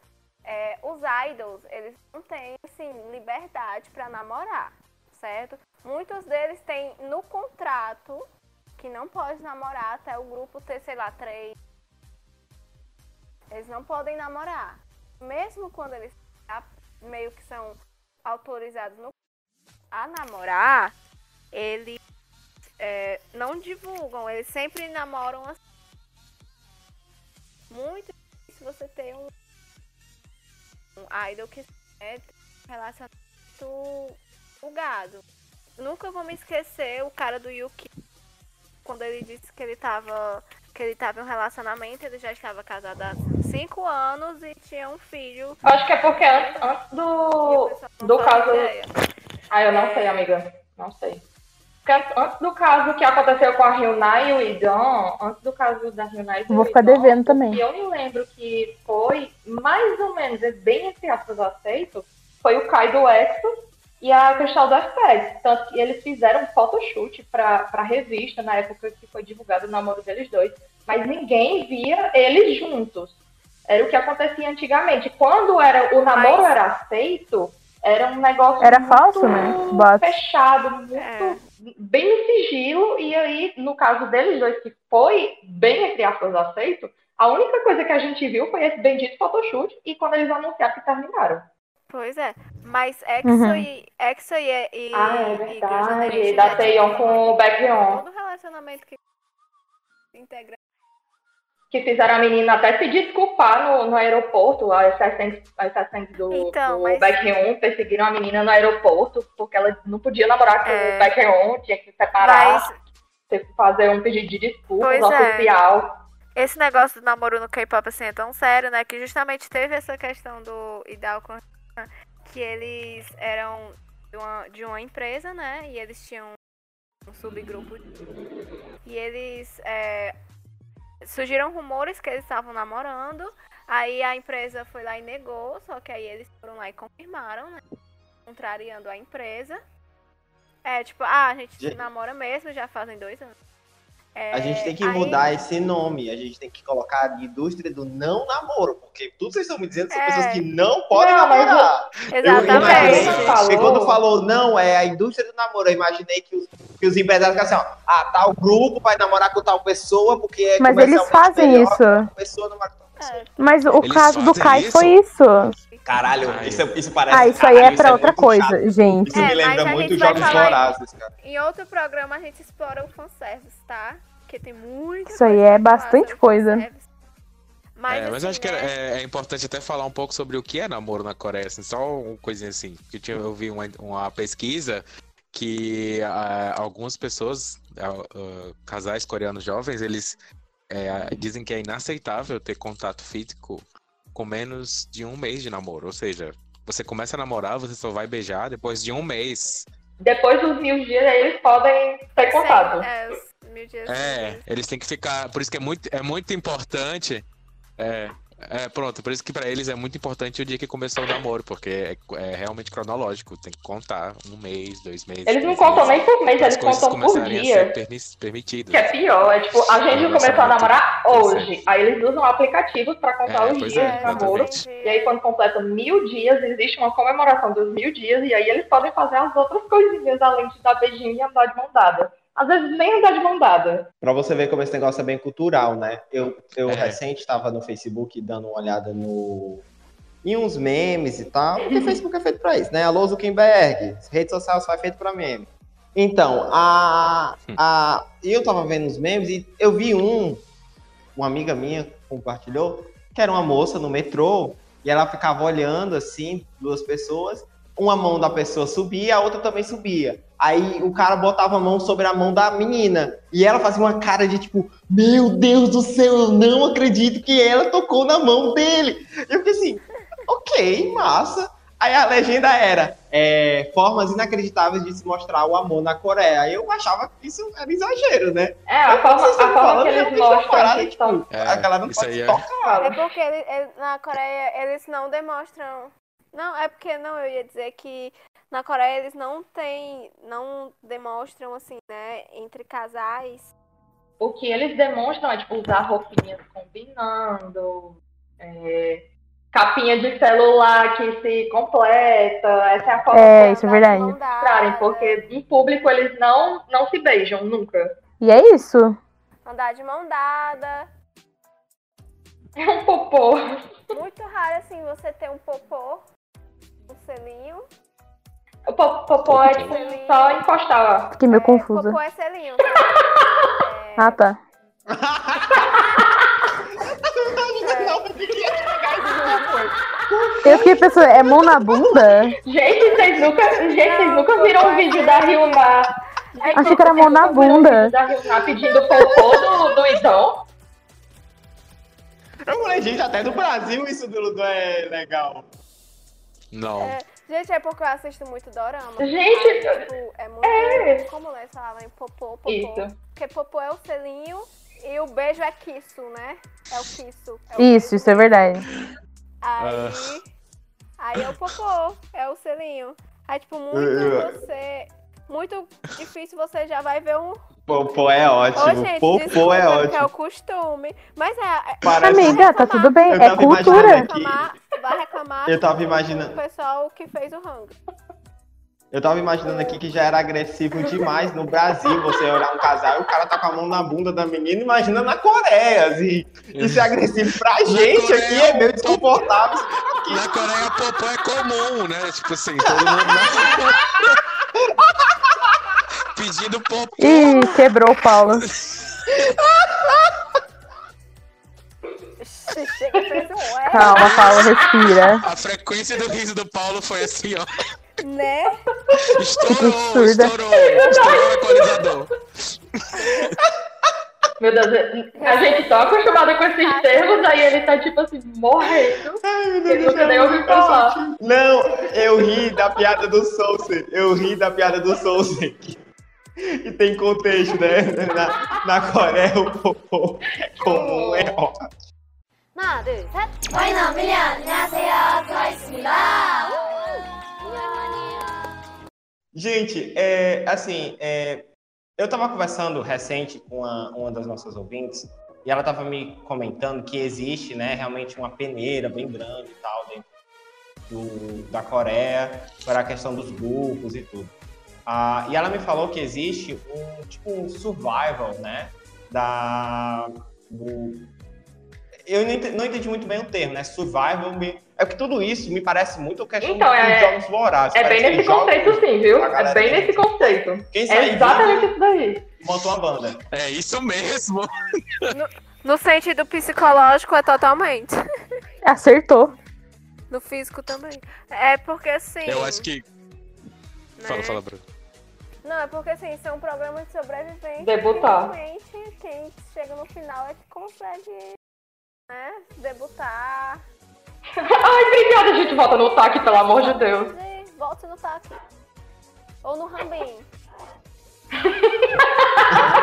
é, os idols, eles não têm, assim, liberdade pra namorar, certo? Muitos deles têm no contrato que não pode namorar até o grupo ter, sei lá, três. Eles não podem namorar. Mesmo quando eles meio que são autorizados no, a namorar, eles é, não divulgam, eles sempre namoram assim. Muito difícil você ter um, um idol que é relacionamento julgado. Nunca vou me esquecer o cara do Yuki quando ele disse que ele tava que ele tava em um relacionamento, ele já estava casado há cinco anos e tinha um filho. Acho que é porque antes, do, do caso. ideia. Ah, eu não é... sei, amiga. Não sei. Porque antes do caso que aconteceu com a Hyunai e o Idon, antes do caso da Hyunai e Vou ficar Idon, devendo também. eu me lembro que foi mais ou menos, é bem entre aspas aceito, foi o Kai do Exo e a Cristal do FPX. Tanto que eles fizeram um photoshoot pra, pra revista na época que foi divulgado o namoro deles dois. Mas ninguém via eles juntos. Era o que acontecia antigamente. Quando era o namoro mas... era aceito, era um negócio era falso, né? fechado, muito é. bem no sigilo. E aí, no caso deles dois, que foi bem, entre aspas, aceito, a única coisa que a gente viu foi esse bendito photoshoot e quando eles anunciaram que terminaram. Pois é, mas Exo uhum. e Exo e, e Ah, é verdade, e da Taeyeon com o Baekhyun. Todo relacionamento que integra que fizeram a menina até se desculpar no, no aeroporto, as assassins do, então, do mas... Baekhyun perseguiram a menina no aeroporto, porque ela não podia namorar com é... o Baekhyun, tinha que se separar, mas... ter que fazer um pedido de desculpas oficial. É. Esse negócio do namoro no K-pop assim é tão sério, né, que justamente teve essa questão do Idal com que eles eram de uma, de uma empresa, né, e eles tinham um subgrupo e eles é, surgiram rumores que eles estavam namorando. Aí a empresa foi lá e negou, só que aí eles foram lá e confirmaram, né? Contrariando a empresa. É, tipo, ah, a gente se namora mesmo, já fazem dois anos. É, a gente tem que aí... mudar esse nome, a gente tem que colocar a indústria do não namoro, porque tudo vocês estão me dizendo são é... pessoas que não podem não, namorar. Exatamente. E quando falou não, é a indústria do namoro, eu imaginei que os, que os empresários ficam assim, ó, ah, tal grupo vai namorar com tal pessoa, porque é Mas eles fazem isso. Pessoa não é. Mas o eles caso do Kai isso? foi isso. Caralho, isso, isso parece. Ah, isso aí é pra é outra coisa, chato. gente. Isso é, me lembra muito Jogos Vorazes, cara. Em outro programa a gente explora o fanservice, tá? Porque tem muita Isso aí é bastante coisa. Mas, é, assim, mas acho que né? é, é, importante até falar um pouco sobre o que é namoro na Coreia, assim, só uma coisinha assim. Porque eu vi uma, uma pesquisa que uh, algumas pessoas, uh, uh, casais coreanos jovens, eles é, dizem que é inaceitável ter contato físico com menos de um mês de namoro. Ou seja, você começa a namorar, você só vai beijar depois de um mês. Depois dos mil dias, aí eles podem ter contato. É, mil dias. É, eles têm que ficar. Por isso que é muito, é muito importante. É, é, pronto, por isso que para eles é muito importante o dia que começou o namoro, porque é, é realmente cronológico, tem que contar um mês, dois meses. Eles não contam meses, nem por mês, eles contam por dia. permitidos. Que é pior, é tipo, a gente começou a namorar hoje, aí eles usam aplicativos para contar é, os dias de namoro, e aí quando completa mil dias, existe uma comemoração dos mil dias, e aí eles podem fazer as outras coisinhas além de dar beijinho e andar de mão dada às vezes nem andar de mão dada. Pra você ver como esse negócio é bem cultural, né? Eu, eu é. recente estava no Facebook dando uma olhada no em uns memes e tal, porque o Facebook é feito para isso, né? Alô Zuckerberg, rede social só é feito para meme. Então, a, a, eu tava vendo os memes e eu vi um, uma amiga minha compartilhou, que era uma moça no metrô, e ela ficava olhando assim, duas pessoas, uma mão da pessoa subia, a outra também subia. Aí o cara botava a mão sobre a mão da menina. E ela fazia uma cara de tipo, meu Deus do céu, eu não acredito que ela tocou na mão dele. Eu fiquei assim, ok, massa. Aí a legenda era é, formas inacreditáveis de se mostrar o amor na Coreia. Aí eu achava que isso era exagero, né? É, a forma, a forma falando, que eles mostram parada, tipo, é, a galera não pode é... tocar. É porque ele, ele, na Coreia eles não demonstram não, é porque não, eu ia dizer que na Coreia eles não têm, não demonstram assim, né, entre casais. O que eles demonstram é tipo usar roupinhas combinando, é, capinha de celular que se completa, essa é a forma é, isso é verdade. mostrarem, porque em público eles não não se beijam nunca. E é isso. Andar de mão dada. É um popô. Muito raro assim você ter um popô selinho. O popô é tipo só encostar. Fiquei meio é, confusa. Popô é selinho. Tá? é... Ah, tá. Eu fiquei pensando, é mão na bunda? Gente, vocês nunca, gente, vocês nunca viram um vídeo da Ryuna? Achei que era mão na bunda. Da Ryuna pedindo popô do, do Idon. Eu falei, gente, até no Brasil isso do, do é legal. Não. É, Gente, é porque eu assisto muito dorama. Gente, Aí, tipo, é muito. é. Como eles falavam em popô, popô. Isso. Porque popô é o selinho e o beijo é quisso, né? É o quisso. É o Isso, isso é verdade. Aí. Aí é o popô, é o selinho. Aí, tipo, muito você. Muito difícil você já vai ver um. Popô é Ô, ótimo. gente, Popô é porque é o ótimo. costume. Mas é. é Parece- Amiga, tá tudo bem. Eu É cultura. reclamar, vai reclamar Eu tava imaginando- o pessoal que fez o rango. Eu tava imaginando aqui que já era agressivo demais no Brasil você olhar um casal e o cara tá com a mão na bunda da menina, imagina na Coreia, assim. Isso é agressivo pra gente Coreia aqui, é meio desconfortável. Na Coreia, popô é comum, né? Tipo assim, todo mundo. Pedindo popô. Ih, quebrou o Paulo. Calma, Paulo, respira. A frequência do riso do Paulo foi assim, ó. né? Estourou, absurda. estourou, estourou o equalizador. Meu Deus, a gente tá acostumada com esses termos, aí ele tá tipo assim, morrendo. Ai, meu Ele nunca nem ouviu falar. Não, eu ri da piada do Soulsen. Eu ri da piada do Soulsen. E tem contexto, né? Na, na Coreia, o popô é comum, é ótimo. 하나, 둘, 셋. 저희는 밀리언 안녕하세요 트와이스입니다. Gente, é, assim, é, eu tava conversando recente com uma, uma das nossas ouvintes e ela tava me comentando que existe, né, realmente uma peneira bem grande e tal dentro do, da Coreia para a questão dos grupos e tudo. Ah, e ela me falou que existe um tipo um survival, né, da do, eu não entendi, não entendi muito bem o termo, né? Survival. me- É que tudo isso me parece muito questão Então, dos é- jogos vorazes. É bem nesse conceito sim, viu? É bem nesse conceito. Quem É exatamente isso daí. monta uma banda. É isso mesmo. No sentido psicológico é totalmente. Acertou. No físico também. É porque assim. Eu acho que. né? Fala, fala, Bruno. Não, é porque assim, são programas de sobrevivência. Debutar. Realmente quem chega no final é que consegue, né? Debutar. Ai, obrigada, a gente volta no TAC, pelo amor de Deus. Volte no TAC. Ou no Rambim.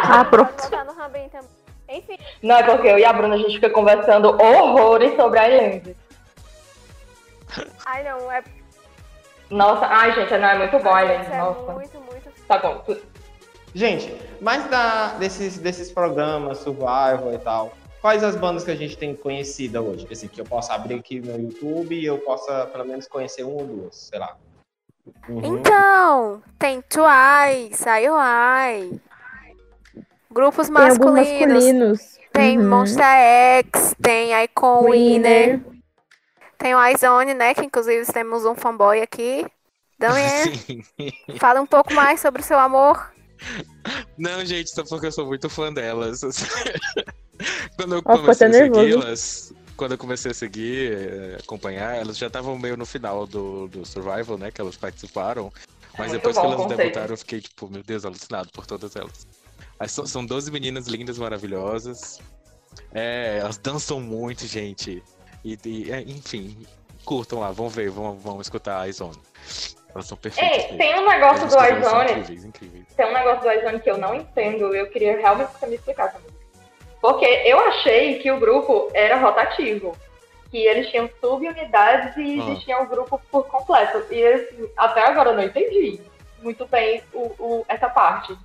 Ah, pronto. No Rambim também. Enfim, Não, é porque eu e a Bruna a gente fica conversando horrores sobre a Island. ai não, é, Nossa, ai gente, não, é muito bom Island, isso é nossa. muito, muito. Tá bom. Gente, mas da, desses, desses programas, Survival e tal, quais as bandas que a gente tem conhecida hoje? Assim, que eu possa abrir aqui no YouTube e eu possa pelo menos conhecer uma ou duas, sei lá. Uhum. Então, tem Twice, IOI. Grupos Tem alguns masculinos. masculinos. Tem Uhum. Monster X, tem Icon Winner. Tem o iZone, né? Que inclusive temos um fanboy aqui. Damien, fala um pouco mais sobre o seu amor. Não, gente, só porque eu sou muito fã delas. quando eu comecei a segui-las, quando eu comecei a seguir, eh, acompanhar, elas já estavam meio no final do, do Survival, né? Que elas participaram. Mas muito depois que elas conceito. debutaram, eu fiquei, tipo, meu Deus, alucinado por todas elas. Mas são, são 12 meninas lindas, maravilhosas. É, elas dançam muito, gente. E, e, é, enfim, curtam lá, vão ver, vão, vão escutar a iZone. Elas são perfeitas. Ei, tem um negócio do iZone, Incríveis, incríveis. tem um negócio do iZone que eu não entendo, eu queria realmente que você me explicasse. Porque eu achei que o grupo era rotativo. Que eles tinham subunidades e Ah. existia o grupo por completo. E assim, até agora eu não entendi muito bem o, o- essa parte.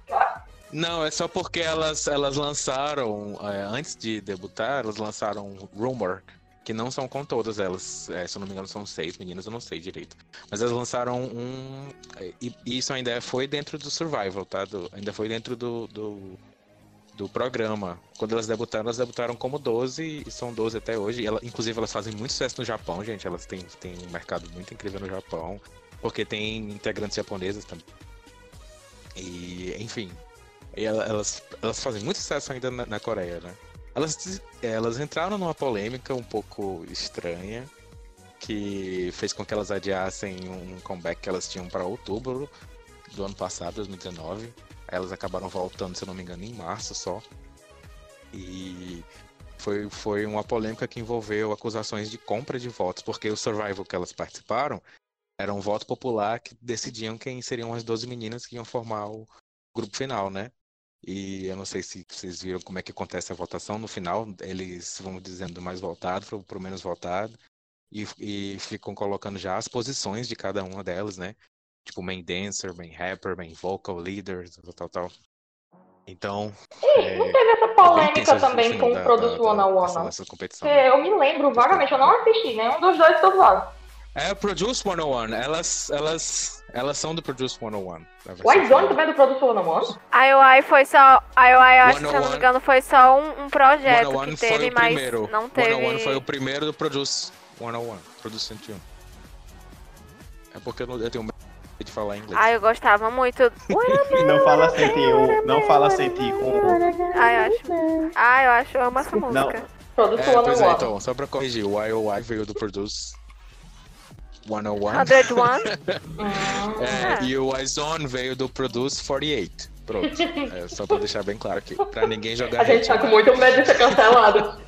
Não, é só porque elas, elas lançaram, é, antes de debutar, elas lançaram Rumor, que não são com todas elas, é, se eu não me engano são seis meninas, eu não sei direito. Mas elas lançaram um, e isso ainda foi dentro do Survival, tá? Do- ainda foi dentro do, do, do programa. Quando elas debutaram, elas debutaram como 12 e são 12 até hoje. Ela, inclusive elas fazem muito sucesso no Japão, gente, elas têm, têm um mercado muito incrível no Japão, porque tem integrantes japonesas também. E, enfim, e ela- elas, elas fazem muito sucesso ainda na, na Coreia, né? Elas, elas entraram numa polêmica um pouco estranha, que fez com que elas adiassem um comeback que elas tinham para outubro do ano passado, 2019. Aí elas acabaram voltando, se eu não me engano, em março só. E foi, foi uma polêmica que envolveu acusações de compra de votos, porque o Survival que elas participaram Era um voto popular que decidiam quem seriam as 12 meninas que iam formar o grupo final, né? E eu não sei se vocês viram como é que acontece a votação. No final, eles vão dizendo do mais votado para o menos votado. E, e, ficam colocando já as posições de cada uma delas, né? Tipo, main dancer, main rapper, main vocal leader, tal, tal, tal. Então. E é, não teve essa polêmica também com o Produce One on One, não? Competição, eu me lembro vagamente, eu não assisti nenhum dos dois que eu é, Produce 101. Elas, elas, elas são do Produce 101. O iZone também é do Produce 101? A UI foi só. A UI, acho que se não me engano, foi só um, um projeto que teve, mas primeiro. não teve. 101 foi o primeiro do Produce 101. Produce 101. É porque eu, não, eu tenho medo de falar inglês. Ah, eu gostava muito. não fala 101. Não fala 101. Ah, eu acho. Ah, eu acho. Eu amo essa música. Não. Produce é, 101. Pois é, então, só pra corrigir, o IOI veio do Produce 101. 101. é, e o iZone veio do Produce 48. Pronto. É, só pra deixar bem claro aqui. Pra ninguém jogar. A gente tá com muito medo de ser cancelado.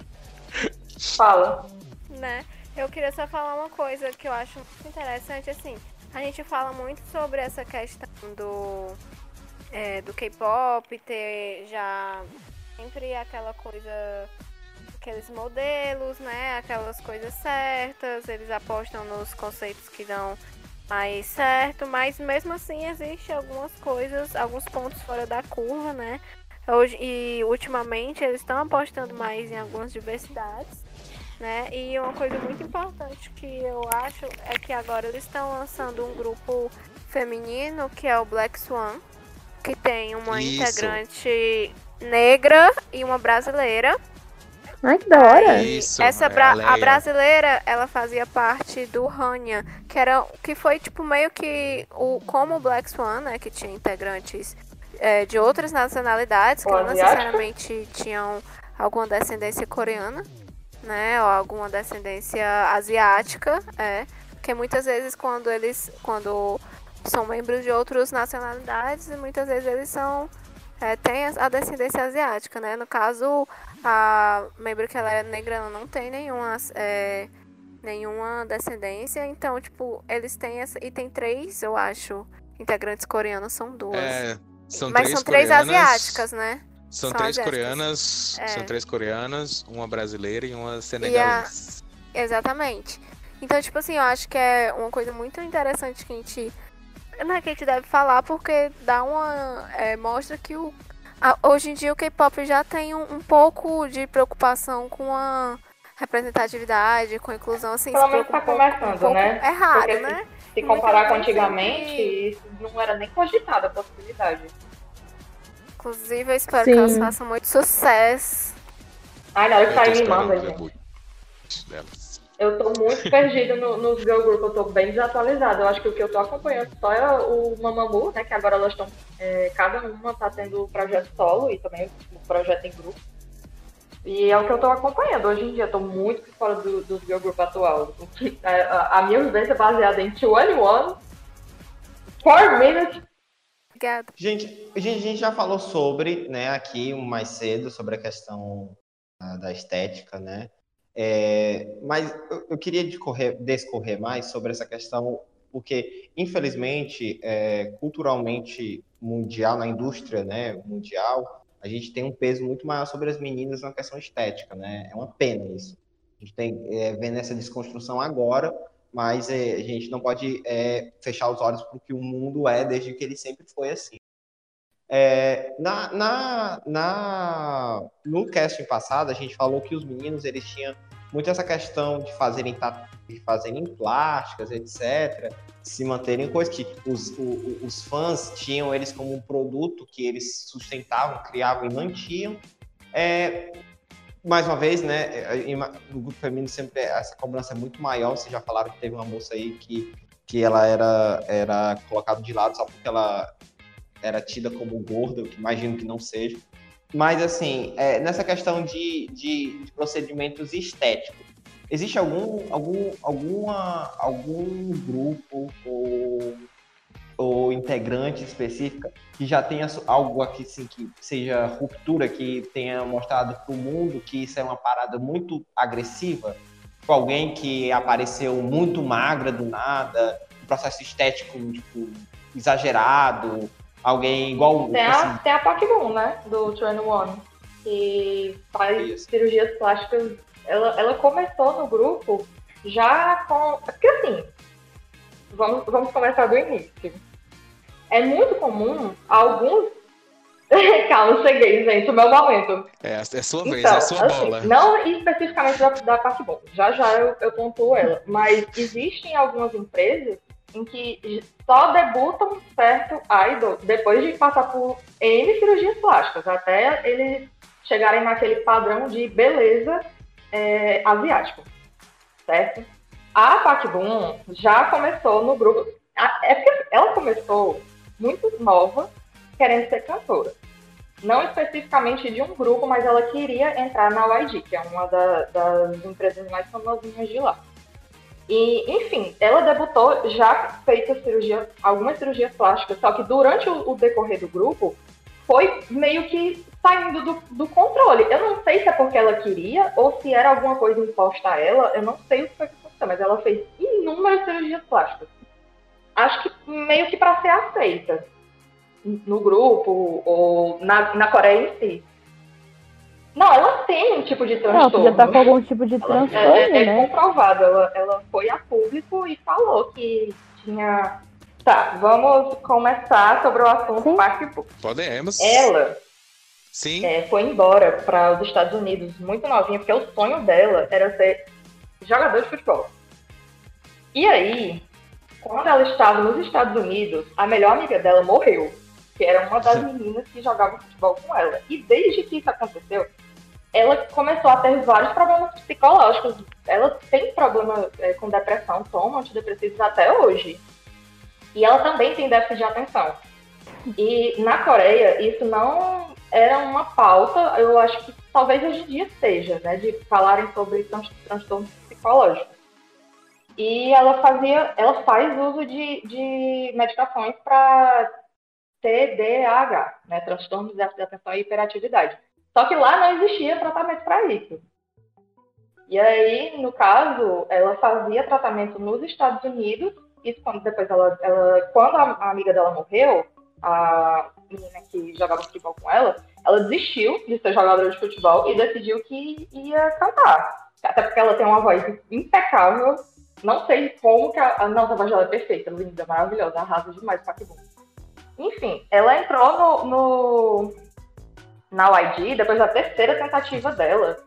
Fala. Né? Eu queria só falar uma coisa que eu acho muito interessante, assim. A gente fala muito sobre essa questão do, é, do K-pop ter já sempre aquela coisa aqueles modelos, né? Aquelas coisas certas, eles apostam nos conceitos que dão mais certo, mas mesmo assim existe algumas coisas, alguns pontos fora da curva, né? Hoje, e ultimamente eles estão apostando mais em algumas diversidades, né? E uma coisa muito importante que eu acho é que agora eles estão lançando um grupo feminino que é o Black Swan, que tem uma Isso. integrante negra e uma brasileira. Ai, que da hora. Isso, Essa bra a brasileira, ela fazia parte do Rania, que era que foi tipo meio que o como o Black Swan, né, que tinha integrantes é, de outras nacionalidades, que não necessariamente tinham alguma descendência coreana, né, ou alguma descendência asiática, é, porque muitas vezes quando eles quando são membros de outras nacionalidades, muitas vezes eles são é, têm a descendência asiática, né? No caso, a membro que ela é negra ela não tem nenhuma, é, nenhuma descendência, então, tipo, eles têm essa. E tem três, eu acho, integrantes coreanos, são duas. É, são Mas três são três asiáticas, né? São, são três asiáticas. coreanas, é. são três coreanas, uma brasileira e uma senegalesa. A... Exatamente. Então, tipo assim, eu acho que é uma coisa muito interessante que a gente. Não é que a gente deve falar, porque dá uma. É, mostra que o hoje em dia o K-pop já tem um, um, pouco de preocupação com a representatividade, com a inclusão, assim. Pelo menos tá um começando, um né? É raro, Porque né? Se, se comparar com antigamente, isso não era nem cogitada a possibilidade. Inclusive, eu espero Sim. que elas façam muito sucesso. Ai, na hora que sair me manda, gente. Eu tô muito perdida no, nos girl group, eu tô bem desatualizada. Eu acho que o que eu tô acompanhando só é o Mamamoo, né? Que agora elas estão. É, cada uma tá tendo projeto solo e também o projeto em grupo. E é o que eu tô acompanhando. Hoje em dia, eu tô muito fora do, dos girl group atual. A, a minha vivência é baseada em 21, 4 Minutes. Gente, a gente já falou sobre, né, aqui mais cedo, sobre a questão uh, da estética, né? É, mas eu, queria discorrer, descorrer mais sobre essa questão, porque, infelizmente, é, culturalmente mundial, na indústria né, mundial, a gente tem um peso muito maior sobre as meninas na questão estética, né? É uma pena isso. A gente tem é, vendo essa desconstrução agora, mas é, a gente não pode é, fechar os olhos para o que o mundo é desde que ele sempre foi assim. É, na, na, na, no casting passado, a gente falou que os meninos eles tinham muito essa questão de fazerem, de fazerem plásticas, etc., se manterem coisas que os, o, os fãs tinham eles como um produto que eles sustentavam, criavam e mantinham. É, mais uma vez, né, no grupo feminino sempre essa cobrança é muito maior. Vocês já falaram que teve uma moça aí que, que ela era, era colocada de lado só porque ela era tida como gorda, eu imagino que não seja. Mas, assim, é, nessa questão de, de, de, procedimentos estéticos, existe algum, algum, alguma, algum grupo ou, ou integrante específica que já tenha algo aqui, assim, que seja ruptura, que tenha mostrado para o mundo que isso é uma parada muito agressiva? Com alguém que apareceu muito magra do nada, um processo estético, tipo, exagerado, alguém igual... Tem a, assim... tem a Park Boon, né, do Train One, que faz Isso. cirurgias plásticas, ela, ela começou no grupo já com... Porque assim, vamos, vamos começar do início. É muito comum alguns Calma, cheguei, gente, o meu momento. É, é sua vez, então, é a sua assim, bola. Não especificamente da, da parte bom, já já eu, eu pontuo ela, mas existem algumas empresas em que só debutam certo idol depois de passar por N cirurgias plásticas, até eles chegarem naquele padrão de beleza é, asiático, certo? A Pak Boom já começou no grupo. É porque ela começou muito nova, querendo ser cantora não especificamente de um grupo, mas ela queria entrar na YG, que é uma da, das empresas mais famosinhas de lá. E, enfim, ela debutou já feita cirurgia, algumas cirurgias plásticas, só que durante o, o decorrer do grupo foi meio que saindo do, do, controle. Eu não sei se é porque ela queria ou se era alguma coisa imposta a ela, eu não sei o que foi que aconteceu, mas ela fez inúmeras cirurgias plásticas. Acho que meio que para ser aceita no grupo ou na, na Coreia em si. Não, ela tem um tipo de transtorno. Ela podia estar com algum tipo de transtorno, é, é, é né? É comprovado. Ela, ela foi a público e falou que tinha... Tá, vamos começar sobre o assunto Sim. Podemos. Ela Sim. É, foi embora para os Estados Unidos muito novinha, porque o sonho dela era ser jogador de futebol. E aí, quando ela estava nos Estados Unidos, a melhor amiga dela morreu que era uma das meninas que jogava futebol com ela. E desde que isso aconteceu, ela começou a ter vários problemas psicológicos. Ela tem problema é, com depressão, toma antidepressivos até hoje. E ela também tem déficit de atenção. E na Coreia, isso não era uma pauta, eu acho que talvez hoje em dia seja, né, de falarem sobre transtornos psicológicos. E ela fazia, ela faz uso de, de medicações para TDAH, né, transtorno de déficit de atenção e hiperatividade. Só que lá não existia tratamento para isso. E aí, no caso, ela fazia tratamento nos Estados Unidos. Isso quando depois ela, ela quando a, amiga dela morreu, a menina que jogava futebol com ela, ela desistiu de ser jogadora de futebol e decidiu que ia cantar. Até porque ela tem uma voz impecável. Não sei como que a, a nossa voz dela é perfeita, linda, maravilhosa, arrasa demais, Paquibum. Enfim, ela entrou no, no na YG depois da terceira tentativa dela.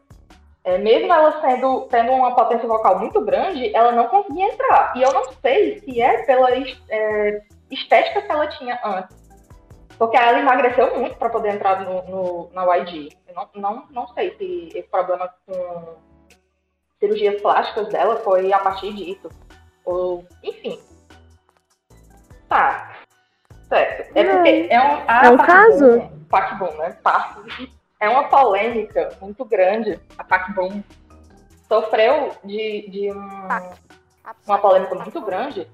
É, mesmo ela sendo tendo uma potência vocal muito grande, ela não conseguia entrar. E eu não sei se é pela é, estética que ela tinha antes. Porque ela emagreceu muito para poder entrar no, no, na YG. Eu não, não, não sei se esse problema com cirurgias plásticas dela foi a partir disso. Ou, enfim. Tá. Certo. É porque é um, é um caso. Pac-Boom, né? É uma polêmica muito grande. A Pac-Boom sofreu de, de um, uma polêmica muito grande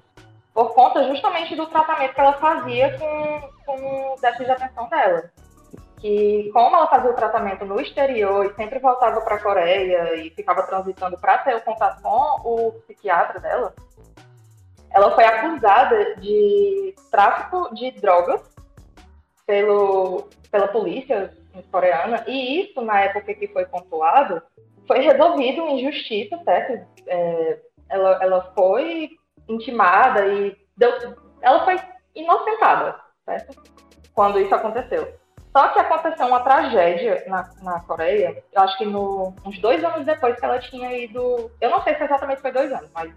por conta justamente do tratamento que ela fazia com, com o déficit de atenção dela. Que, como ela fazia o tratamento no exterior e sempre voltava para a Coreia e ficava transitando para ter o contato com o psiquiatra dela, ela foi acusada de tráfico de drogas pelo, pela polícia coreana, e isso, na época que foi pontuado, foi resolvido em justiça, certo? É, ela, ela foi intimada e deu, ela foi inocentada, certo? Quando isso aconteceu. Só que aconteceu uma tragédia na, na Coreia, eu acho que no, uns dois anos depois que ela tinha ido. Eu não sei se exatamente foi dois anos, mas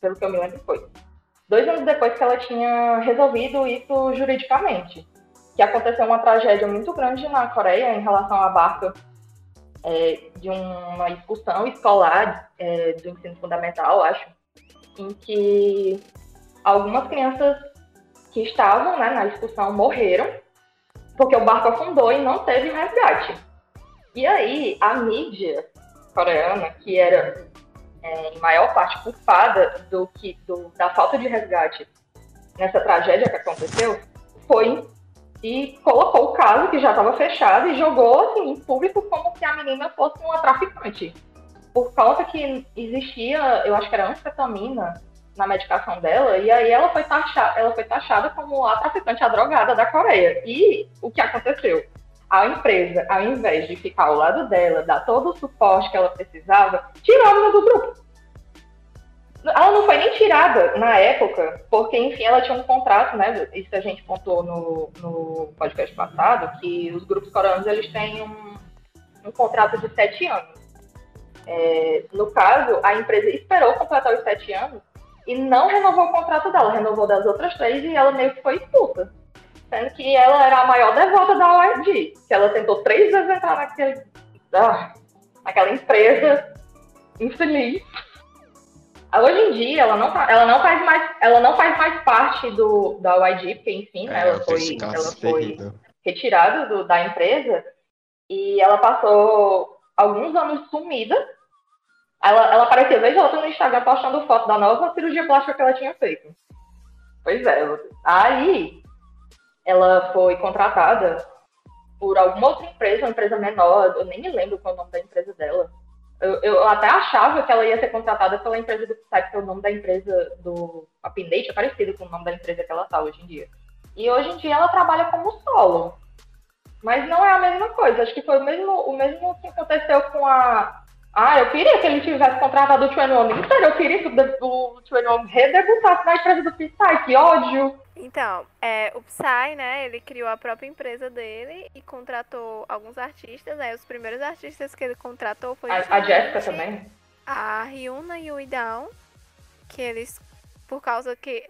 pelo que eu me lembro foi dois anos depois que ela tinha resolvido isso juridicamente. Que aconteceu uma tragédia muito grande na Coreia em relação à barca é, de uma expulsão escolar é, do ensino fundamental, acho, em que algumas crianças que estavam né, na expulsão morreram porque o barco afundou e não teve resgate. E aí, a mídia coreana, que era é, em maior parte culpada do que do, da falta de resgate nessa tragédia que aconteceu foi e colocou o caso que já estava fechado e jogou assim, em público como se a menina fosse uma traficante. Por causa que existia, eu acho que era anfetamina na medicação dela, e aí ela foi, taxada, ela foi taxada como a traficante, a drogada da Coreia. E o que aconteceu? A empresa, ao invés de ficar ao lado dela, dar todo o suporte que ela precisava, tirou ela do grupo. Ela não foi nem tirada na época, porque, enfim, ela tinha um contrato, né? Isso a gente contou no, no podcast passado, que os grupos coreanos eles têm um, um contrato de sete anos. É, no caso, a empresa esperou completar os sete anos e não renovou o contrato dela, renovou das outras três e ela meio que foi expulsa. Sendo que ela era a maior devota da OID, que ela tentou três vezes entrar naquele, ah, naquela empresa infeliz. Hoje em dia, ela não, ela não faz mais, ela não faz mais parte do, da OID, porque enfim, é, ela foi, ela foi retirada do, da empresa e ela passou alguns anos sumida ela, ela apareceu vez ou outra no Instagram postando foto da nova cirurgia plástica que ela tinha feito. Pois é. Aí ela foi contratada por alguma outra empresa, uma empresa menor, eu nem me lembro qual é o nome da empresa dela. Eu, eu até achava que ela ia ser contratada pela empresa do Psyche, porque o nome da empresa do Update é parecido com o nome da empresa que ela está hoje em dia. E hoje em dia ela trabalha como solo. Mas não é a mesma coisa. Acho que foi o mesmo, o mesmo que aconteceu com a ah, eu queria que ele tivesse contratado o 21 inteiro. Eu queria que o, o 21 redebutasse na empresa do Psy. Que ódio! Então, é, o Psy, né, ele criou a própria empresa dele e contratou alguns artistas. Né, os primeiros artistas que ele contratou foi... A, a Jéssica também? A Ryuna e o Idown, que eles, por causa que...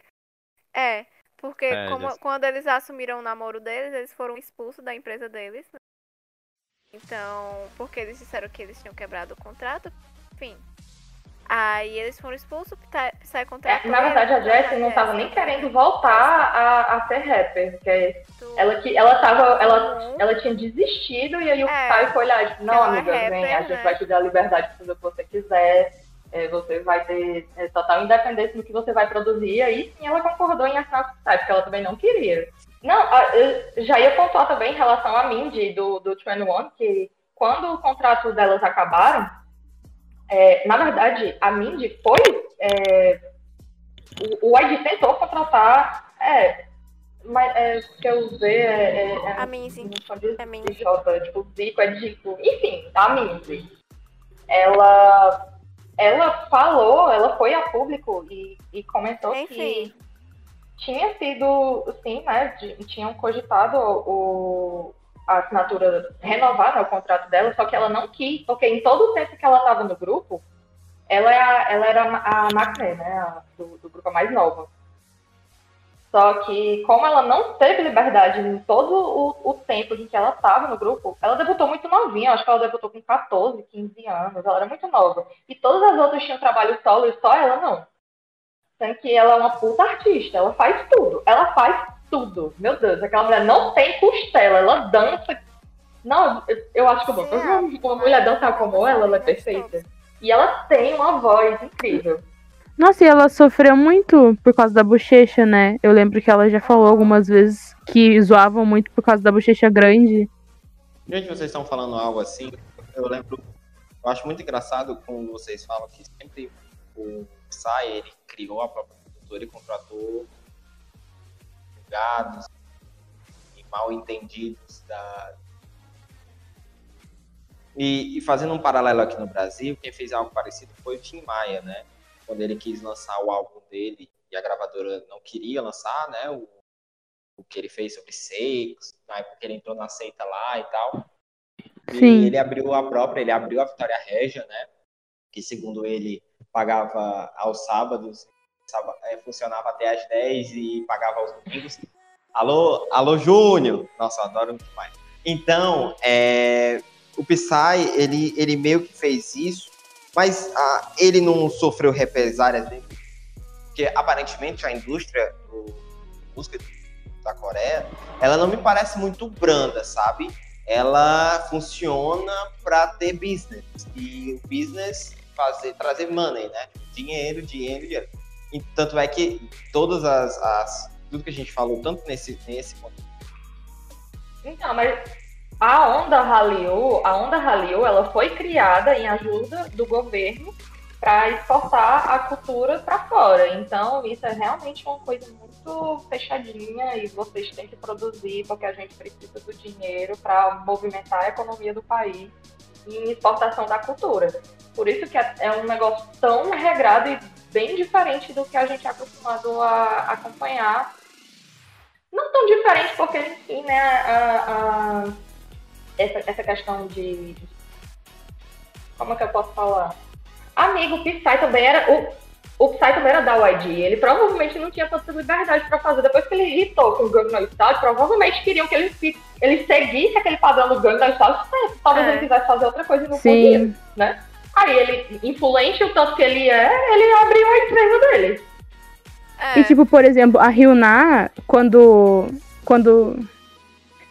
É, porque é, como, quando eles assumiram o namoro deles, eles foram expulsos da empresa deles. Né? Então, porque eles disseram que eles tinham quebrado o contrato, enfim. Aí eles foram expulsos, sai contrato. É, na verdade, a Jessie não estava nem querendo voltar a, a ser rapper, porque ela, que, ela, tava, ela, ela tinha desistido e aí o é, pai foi olhar, tipo, não, amiga, é rapper, vem, a gente né? vai te dar a liberdade de fazer o que você quiser, é, você vai ter é, total independência no que você vai produzir, e aí sim ela concordou em assinar o porque ela também não queria. Não, já ia pontuar também em relação a Mindy do, do 21, que quando o contrato delas acabaram, é, na verdade, a Mindy foi. É, o, o ID tentou contratar. É, mas é, que eu ver é, é, é, a Minzy. É Minzy. tipo, Zico é tipo. Enfim, a Minzy. Ela, ela falou, ela foi a público e, e comentou enfim. que tinha sido, sim, né? Tinham cogitado o, a assinatura, renovar né, o contrato dela, só que ela não quis, porque em todo o tempo que ela estava no grupo, ela, é ela era a Macné, né? A, do, do grupo mais nova. Só que, como ela não teve liberdade em todo o, o tempo em que ela estava no grupo, ela debutou muito novinha, acho que ela debutou com 14, 15 anos, ela era muito nova. E todas as outras tinham trabalho solo e só ela não. Sendo que ela é uma puta artista, ela faz tudo. Ela faz tudo. Meu Deus, aquela mulher não tem costela, ela dança. Não, eu acho que uma, uma mulher dançar como ela, ela é perfeita. E ela tem uma voz incrível. Nossa, e ela sofreu muito por causa da bochecha, né? Eu lembro que ela já falou algumas vezes que zoavam muito por causa da bochecha grande. Gente, vocês estão falando algo assim, eu lembro. Eu acho muito engraçado quando vocês falam que sempre o Psy, ele criou a própria produtora e contratou gados e mal entendidos da... E, e, fazendo um paralelo aqui no Brasil, quem fez algo parecido foi o Tim Maia, né? Quando ele quis lançar o álbum dele e a gravadora não queria lançar, né? O, o que ele fez sobre Sex, na época que ele entrou na seita lá e tal. Sim. E ele abriu a própria, ele abriu a Vitória Regia, né? Que segundo ele pagava aos sábados, funcionava até às 10 e pagava aos domingos. Alô, alô Júnior! Nossa, eu adoro muito mais. Então, é, o Psy, ele, ele meio que fez isso, mas ah, ele não sofreu represálias dele, porque aparentemente a indústria do música da Coreia, ela não me parece muito branda, sabe? Ela funciona para ter business. E o business fazer, trazer money, né? Dinheiro, dinheiro, dinheiro. E tanto é que todas as, as tudo que a gente falou, tanto nesse, nesse Então, mas a onda Hallyu, a onda Hallyu, ela foi criada em ajuda do governo para exportar a cultura para fora. Então, isso é realmente uma coisa muito fechadinha e vocês têm que produzir porque a gente precisa do dinheiro para movimentar a economia do país em exportação da cultura. Por isso que é, é um negócio tão regrado e bem diferente do que a gente é acostumado a acompanhar. Não tão diferente, porque, enfim, né, a, a, essa, essa questão de. Como é que eu posso falar? Amigo, o Psy também era. O, o Psy também era da YG. Ele provavelmente não tinha tanta liberdade para fazer. Depois que ele irritou com o Gangnam Style, provavelmente queriam que ele, ele seguisse aquele padrão do Gangnam Style. Talvez é. ele quisesse fazer outra coisa e não Sim. podia, né? Aí ele, influente o tanto que ele é, ele abriu a empresa dele. É. E tipo, por exemplo, a Ryuna, quando. Quando.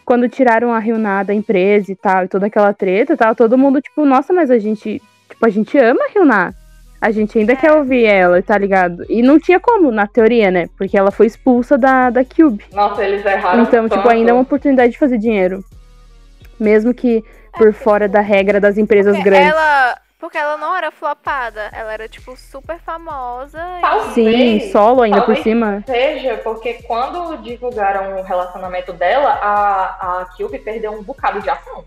Quando tiraram a Ryuna da empresa e tal, e toda aquela treta, tal, todo mundo, tipo, nossa, mas a gente Tipo, a gente ama a Hyuna. A gente ainda quer ouvir ela, tá ligado? E não tinha como, na teoria, né? Porque ela foi expulsa da, da Cube. Nossa, eles erraram. Então, tanto. tipo, ainda é uma oportunidade de fazer dinheiro. Mesmo que por fora da regra das empresas porque grandes. Ela, porque ela não era flopada, ela era, tipo, super famosa. Talvez, Sim, solo ainda por cima. Seja, porque quando divulgaram o relacionamento dela, a, a Cube perdeu um bocado de ação.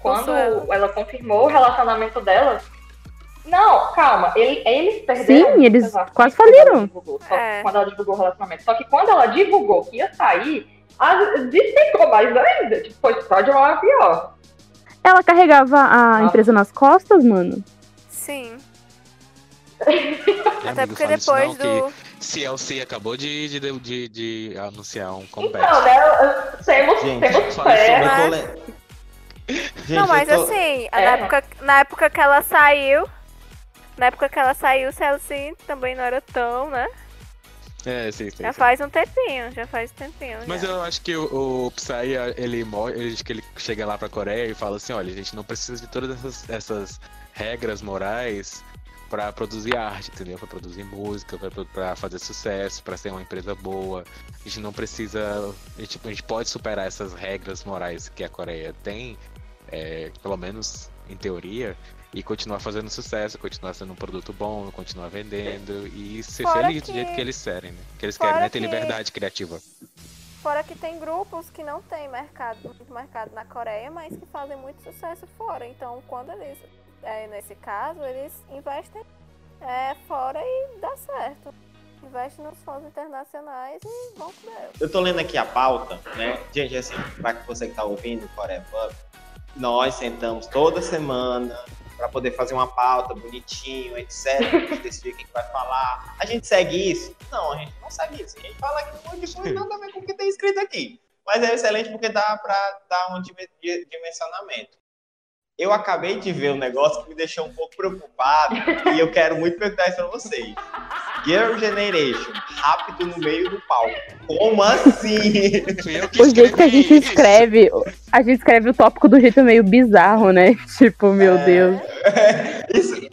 Quando ela. ela confirmou o relacionamento dela, não, calma. Ele, eles perderam. Sim, eles quase faliram. Divulgou, é. Quando ela divulgou o relacionamento. Só que quando ela divulgou que ia sair, despencou mais ainda. Tipo, foi só de uma pior. Ela carregava a empresa nas costas, mano? Sim. Até porque depois do. CLC acabou de, de, de, de, anunciar um comeback. Então, né? Temos, Gente, temos fé. Gente, não, mas tô... assim, é. na, época, na época que ela saiu, na época que ela saiu, o Celci também não era tão, né? É, sim, sim. Já sim. faz um tempinho, já faz um tempinho. Mas já. eu acho que o, o Psy, ele, ele, que ele chega lá pra Coreia e fala assim, olha, a gente não precisa de todas essas, essas regras morais para produzir arte, entendeu? Para produzir música, para fazer sucesso, para ser uma empresa boa. A gente não precisa, a gente, a gente pode superar essas regras morais que a Coreia tem, é, pelo menos em teoria, e continuar fazendo sucesso, continuar sendo um produto bom, continuar vendendo e ser Fora feliz que... do jeito que eles querem, né? Que eles Fora querem, né? Ter que... liberdade criativa. Fora que tem grupos que não têm mercado, muito mercado na Coreia, mas que fazem muito sucesso fora. Então, quando eles, é, nesse caso, eles investem é, fora e dá certo. Investe nos fãs internacionais e vão com Deus. Eu tô lendo aqui a pauta, né? Gente, assim, pra você que tá ouvindo Coreia Pub, nós sentamos toda semana para poder fazer uma pauta bonitinho, etc. A gente o que vai falar. A gente segue isso? Não, a gente não segue isso. A gente fala que não tem nada a ver com o que tem escrito aqui. Mas é excelente porque dá para dar um dimensionamento. Eu acabei de ver um negócio que me deixou um pouco preocupado e eu quero muito perguntar isso para vocês. Girl Generation, rápido no meio do palco. Como assim? O jeito que a gente escreve, a gente escreve o tópico do jeito meio bizarro, né? Tipo, meu é... Deus. Isso.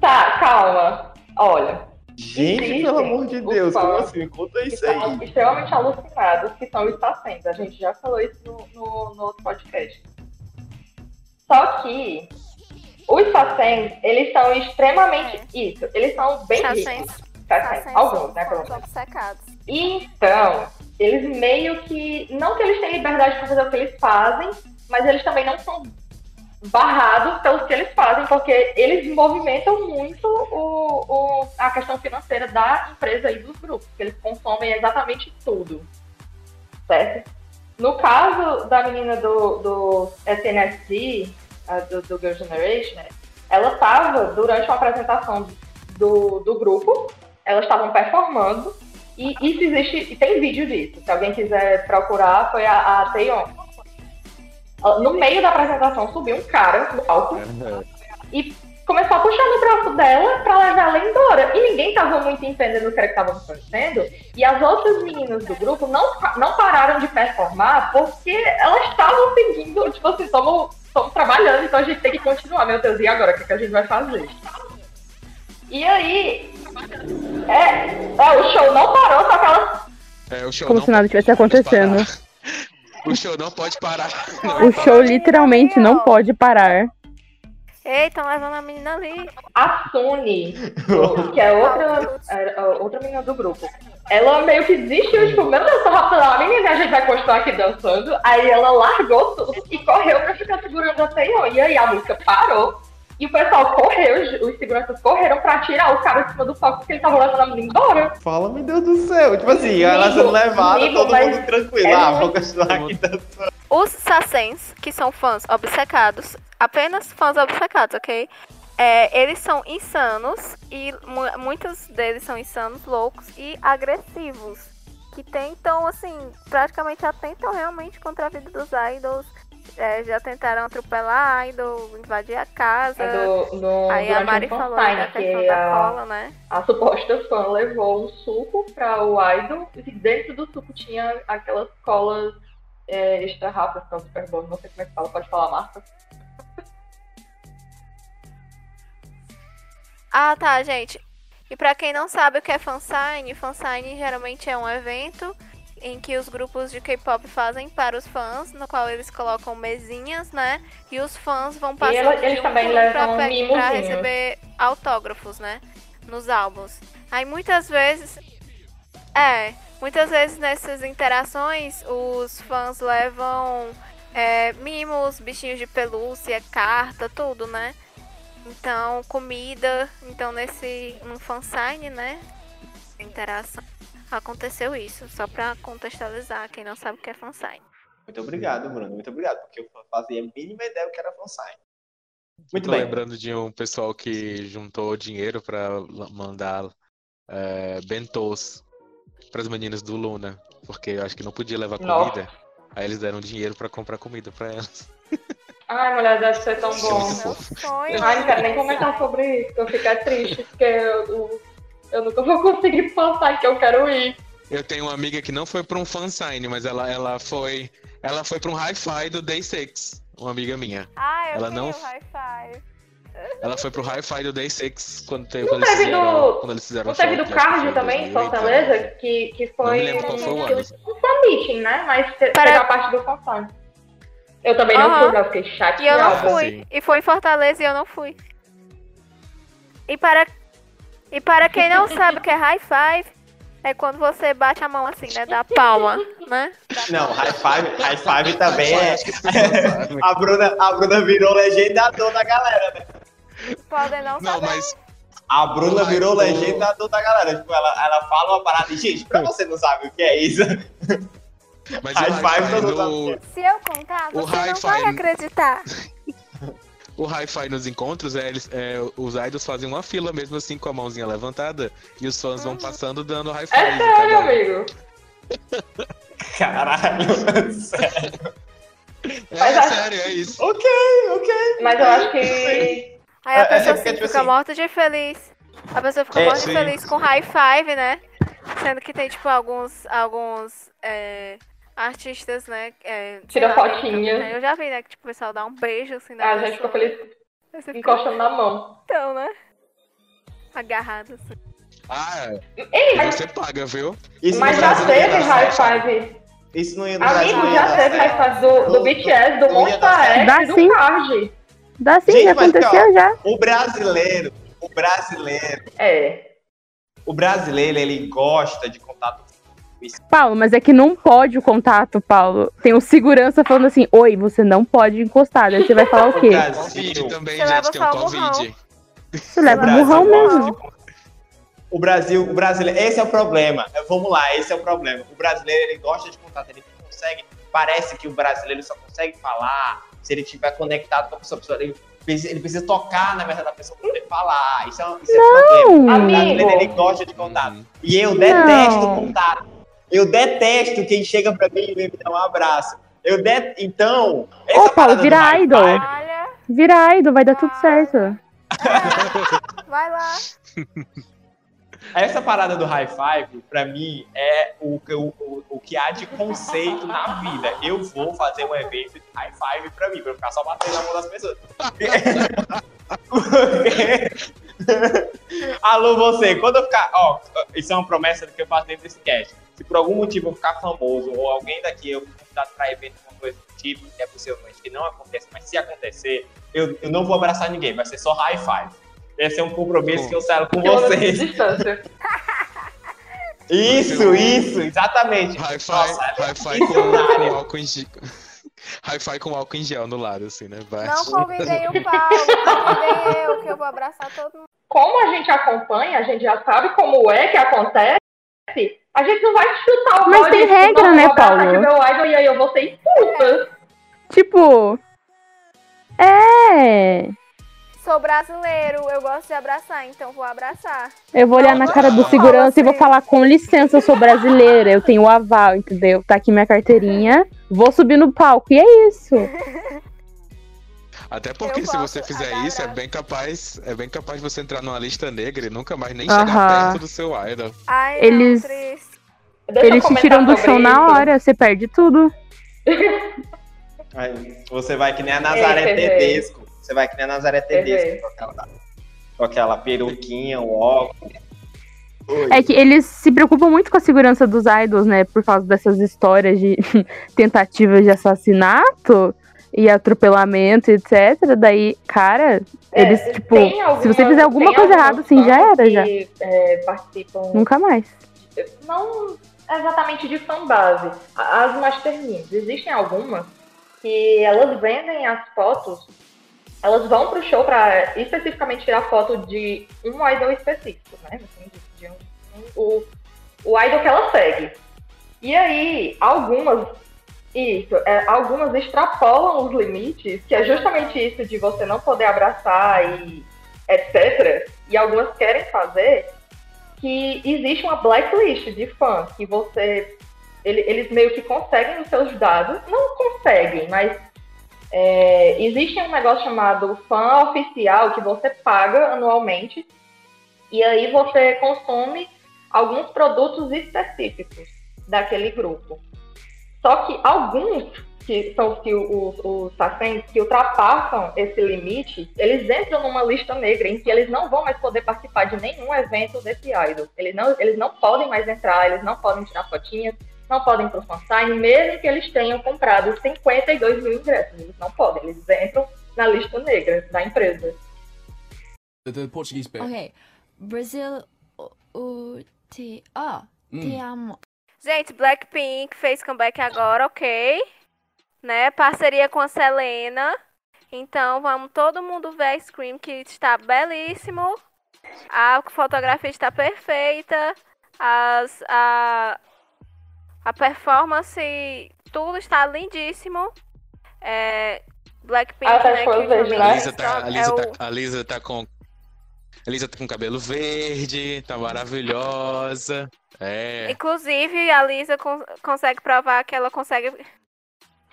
Tá, calma. Olha. Gente, pelo amor de Deus, como assim? Conta isso aí. Extremamente alucinados que são está sendo. A gente já falou isso no, no, no outro podcast. Só que os sassens, eles são extremamente. É. Isso, eles são bem ricos. Sassens, alguns, né? Pelo menos. Então, eles meio que. Não que eles têm liberdade para fazer o que eles fazem, mas eles também não são barrados pelos que eles fazem, porque eles movimentam muito o, o, a questão financeira da empresa e dos grupos, que eles consomem exatamente tudo. Certo? No caso da menina do, do SNSD, do, do Girl Generation, né, ela estava, durante uma apresentação do, do grupo, elas estavam performando, e isso existe, e tem vídeo disso, se alguém quiser procurar, foi a, a Taeyeon. No meio da apresentação subiu um cara no palco e começou a puxar no braço dela para levar ela embora. E ninguém estava muito entendendo o que estava acontecendo. E as outras meninas do grupo não, não pararam de performar porque elas estavam seguindo, tipo assim, estamos estamos trabalhando, então a gente tem que continuar. Meu Deus, e agora? O que, que a gente vai fazer? E aí. É, é, o show não parou com aquela. É, o show Como se nada tivesse acontecendo. O show não pode parar. Não o show literalmente não pode parar. Ei, estão levando a menina ali. A Suni, que é outra, é, outra menina do grupo, ela meio que desistiu, tipo, meu Deus, tô rapando a menina, a gente vai continuar aqui dançando. Aí ela largou tudo e correu pra ficar segurando a Seion. E aí a música parou. E o pessoal correu, os seguranças correram pra tirar o cara de cima do palco porque ele tava levando a menina embora. Fala, meu Deus do céu. Tipo assim, ela sendo levada, todo mundo tranquilo. É ah, vou continuar aqui dançando. Os Sassens, que são fãs obcecados, apenas fãs obcecados, ok? É, eles são insanos e muitos deles são insanos, loucos e agressivos. Que tentam, assim, praticamente atentam realmente contra a vida dos idols é, já tentaram atropelar a Idol, invadir a casa. É do, do, Aí a Mari falou da questão da a, cola, né? A suposta fã levou um suco para o Idol e dentro do suco tinha aquelas colas é, extra rápidas que é o Super Bowl. Não sei como é que fala, pode falar, Marta? Ah, tá, gente. E para quem não sabe o que é fansign, fansign geralmente é um evento em que os grupos de K-pop fazem para os fãs, no qual eles colocam mesinhas, né? E os fãs vão passando e eles, de um pra, pra receber autógrafos, né? Nos álbuns. Aí muitas vezes. É, muitas vezes nessas interações os fãs levam é, mimos, bichinhos de pelúcia, carta, tudo, né? Então, comida. Então, nesse. Um fansign, né? Interação aconteceu isso, só para contextualizar quem não sabe o que é fansign. Muito obrigado, Bruno, muito obrigado, porque eu fazia a mínima ideia do que era fansign. Muito Tô bem. lembrando de um pessoal que juntou dinheiro para mandar é, bentos para as meninas do Luna, porque eu acho que não podia levar comida. Nossa. Aí eles deram dinheiro para comprar comida para elas. Ai, mulher, deve ser tão bom. Ai, não quero nem comentar sobre isso, eu fico triste, porque eu, eu nunca vou conseguir passar que eu quero ir. Eu tenho uma amiga que não foi para um fansign, mas ela, ela foi ela foi para um hi-fi do Day 6, uma amiga minha. Ah, eu ela não hi-fi. Ela foi pro hi-fi do Day 6 quando, teve, quando, eles fizeram, do... quando eles fizeram Não teve do Card também, em Fortaleza, que, que foi. Não me lembro qual foi o ano. Um fan meeting, né? Mas teve Para... a parte do fansign. Eu também não uhum. fui, eu fiquei chateada. E eu não fui. E foi em Fortaleza e eu não fui. E para e para quem não sabe o que é high five, é quando você bate a mão assim, né? Da palma, né? não, high five, high five também é. a, Bruna, a Bruna virou legendador da galera, né? Podem não, não saber. Mas... A Bruna virou legendador da galera. Tipo, ela, ela fala uma parada e, gente, pra você não sabe o que é isso. Mas high five, todo mundo sabe. Se eu contar, você não vai acreditar. o hi-fi nos encontros é, eles, é, os idols fazem uma fila mesmo assim com a mãozinha levantada e os fãs vão passando dando hi-fi. É sério, amigo? Caralho, sério. É, Mas é sério, é isso. Ok, ok. Mas eu acho que. Aí a é, pessoa é, assim, tipo fica assim... morta de feliz. A pessoa fica é, morta de feliz com high five, né? Sendo que tem, tipo, alguns. alguns é, artistas, né? É, Tira fotinha. Né? Eu já vi, né? Que tipo, o pessoal dá um beijo assim na Ah, a gente ficou feliz encostando na mão. Então, né? Agarrado assim. Ah, Ei, mas... você paga, viu? Isso mas já teve high five. Isso não ia dar Amigo, já teve high five do, do BTS, do Monster X, do sim. Card. Dá sim, Gente, já aconteceu ó, já. O brasileiro, o brasileiro. É. O brasileiro, ele gosta de contato Paulo, mas é que não pode o contato, Paulo. Tem o segurança falando assim: Oi, você não pode encostar. Daí você vai falar o quê? Covid também, você gente, tem o Covid. Você leva o murrão mesmo. O Brasil, o brasileiro, esse é o problema. Vamos lá, esse é o problema. O brasileiro, ele gosta de contato, ele consegue, parece que o brasileiro só consegue falar se ele estiver conectado com a pessoa. Ele precisa, ele precisa tocar na verdade da pessoa para poder falar. Isso é, isso é um problema. O brasileiro, ele gosta de contato. E eu detesto contato. Eu detesto quem chega pra mim e vem me dar um abraço. Eu det... Então. Ô, Paulo, vira idol. Vira idol, vai dar tudo certo. É. Vai lá. Essa parada do high five, pra mim, é o, o, o, que há de conceito na vida. Eu vou fazer um evento de high five pra mim, pra eu ficar só batendo na mão das pessoas. Alô, você, quando eu ficar. Ó, isso é uma promessa que eu faço dentro desse cast. Se por algum motivo eu ficar famoso, ou alguém daqui eu convidado para evento, uma coisa do tipo, que é possivelmente que não acontece, mas se acontecer, eu, eu não vou abraçar ninguém, vai ser só high five. Esse é um compromisso que eu selo com vocês. Isso, isso, exatamente. Hi-fi, hi-fi com, com álcool em gel. Hi-fi com álcool em gel no lado, assim, né? Vai. Não convidei o Paulo, convidei eu, que eu vou abraçar todo mundo. Como a gente acompanha, a gente já sabe como é que acontece, a gente não vai chutar o Mas tem regra, né, Paulo? Meu idol, e aí eu vou ser expulsa. Tipo. É sou brasileiro, eu gosto de abraçar, então vou abraçar. Eu vou olhar na cara do segurança e vou falar: com licença, eu sou brasileira, eu tenho o aval, entendeu? Tá aqui minha carteirinha, vou subir no palco, e é isso. Até porque eu se você fizer agarrar. isso, é bem capaz, é bem capaz de você entrar numa lista negra e nunca mais nem uh -huh. chegar perto do seu idol. Ai, eles não, eles te tiram do chão na hora, você perde tudo. Aí, você vai que nem a Nazaré Tedesco. Você vai que nem a Nazaré Tedesco, com aquela, com aquela peruquinha, o óculos. É que eles se preocupam muito com a segurança dos idols, né? Por causa dessas histórias de tentativas de assassinato e atropelamento, etc. Daí, cara, é, eles, tipo, se você fizer alguma coisa errada, assim, já era, que, já. É, participam. Nunca mais. Não exatamente de fanbase. As masterminds. Existem algumas que elas vendem as fotos elas vão pro show para especificamente tirar foto de um idol específico, né? Assim, de, de um, um, o, o idol que ela segue. E aí, algumas, isso, é, algumas extrapolam os limites, que é justamente isso de você não poder abraçar e etc. E algumas querem fazer que existe uma blacklist de fãs que você. Ele, eles meio que conseguem os seus dados, não conseguem, mas é, existe um negócio chamado fã oficial que você paga anualmente e aí você consome alguns produtos específicos daquele grupo. Só que alguns que são que os, os que ultrapassam esse limite, eles entram numa lista negra em que eles não vão mais poder participar de nenhum evento desse idol. Eles não, eles não podem mais entrar, eles não podem tirar fotinhas, não podem ir para o fansign, mesmo que eles tenham comprado 52 mil ingressos. Eles não podem, eles entram na lista negra da empresa. The Portuguese bit. Ok. Brasil, o, te, oh, mm. te amo. Gente, Blackpink fez comeback agora, ok. Né? Parceria com a Selena. Então vamos todo mundo ver a Scream que está belíssimo. A fotografia está perfeita. As, a, a performance, tudo está lindíssimo. É, Blackpink, ah, né? Que né? a Lisa tá, a Lisa, é tá, a Lisa tá com. A Lisa tá com cabelo verde, tá maravilhosa. É. Inclusive, a Lisa con consegue provar que ela consegue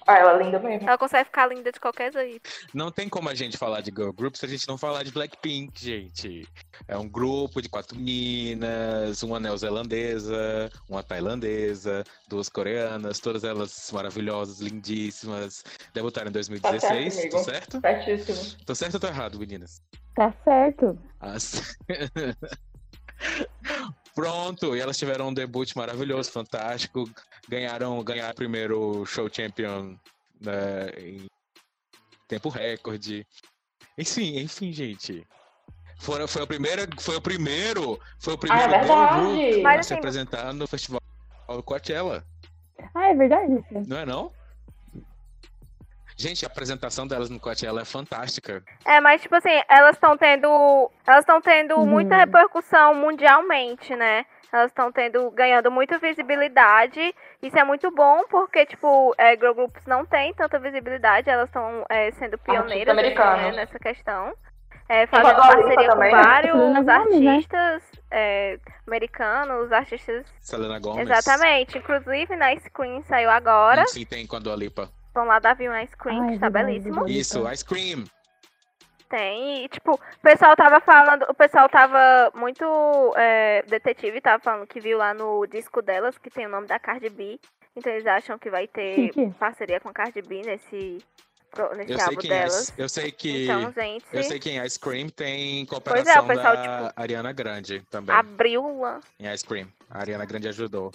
ah, ela é linda mesmo. Ela consegue ficar linda de qualquer jeito. Não tem como a gente falar de girl group se a gente não falar de Blackpink, gente. É um grupo de quatro minas, uma neozelandesa, uma tailandesa, duas coreanas, todas elas maravilhosas, lindíssimas. Debutaram em 2016, tá certo? Tô certo? Certíssimo. Tô certo ou tô errado, meninas? Tá certo. As... Pronto, e elas tiveram um debut maravilhoso, fantástico. Ganharam, ganharam primeiro show champion né, em tempo recorde. Enfim, enfim, gente. Foi, foi, a primeira, foi o primeiro, foi o primeiro ah, é grupo a assim, se apresentar no festival Coachella. Ah, é verdade? Não é não? Gente, a apresentação delas no Coachella é fantástica. É, mas tipo assim, elas estão tendo, elas estão tendo uhum. muita repercussão mundialmente, né? Elas estão tendo, ganhando muita visibilidade. Isso é muito bom, porque, tipo, é, girl groups não têm tanta visibilidade, elas estão é, sendo pioneiras né, nessa questão. É, fazendo parceria com vários né? artistas é, americanos, artistas. Selena Gomez. Exatamente. Inclusive na Screen saiu agora. Sim, tem quando a Lipa. Vão lá da Viu Ice Cream, Ai, que tá belíssimo. Isso, Ice Cream. Tem, e, tipo, o pessoal tava falando, o pessoal tava muito é, detetive, tava falando que viu lá no disco delas, que tem o nome da Cardi B. Então eles acham que vai ter parceria com a Cardi B nesse, nesse eu álbum sei delas. É, eu sei que. Então, gente. Eu sei que em Ice Cream tem cooperação pois é, o pessoal, da tipo, Ariana Grande também. Abriu lá. Em Ice Cream. A Ariana Grande ajudou.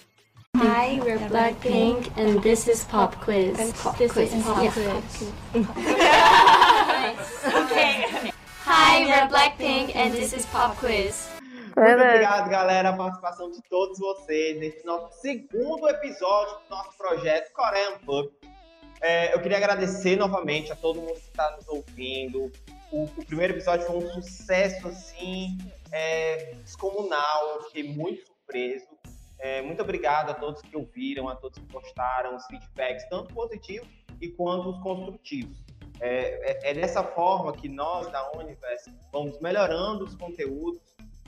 Hi, we're Blackpink, and this is Pop Quiz. Pop this quiz. is Pop Yes, Quiz. okay. Hi, we're Blackpink, and this is Pop Quiz. Muito obrigado, galera, a participação de todos vocês nesse nosso segundo episódio do nosso projeto Korean Pub. É, eu queria agradecer novamente a todo mundo que está nos ouvindo. O, o, primeiro episódio foi um sucesso, assim, é, descomunal. Eu fiquei muito surpreso. É, muito obrigado a todos que ouviram, a todos que postaram os feedbacks, tanto positivos e quanto os construtivos. É, é, é dessa forma que nós, da Universe, vamos melhorando os conteúdos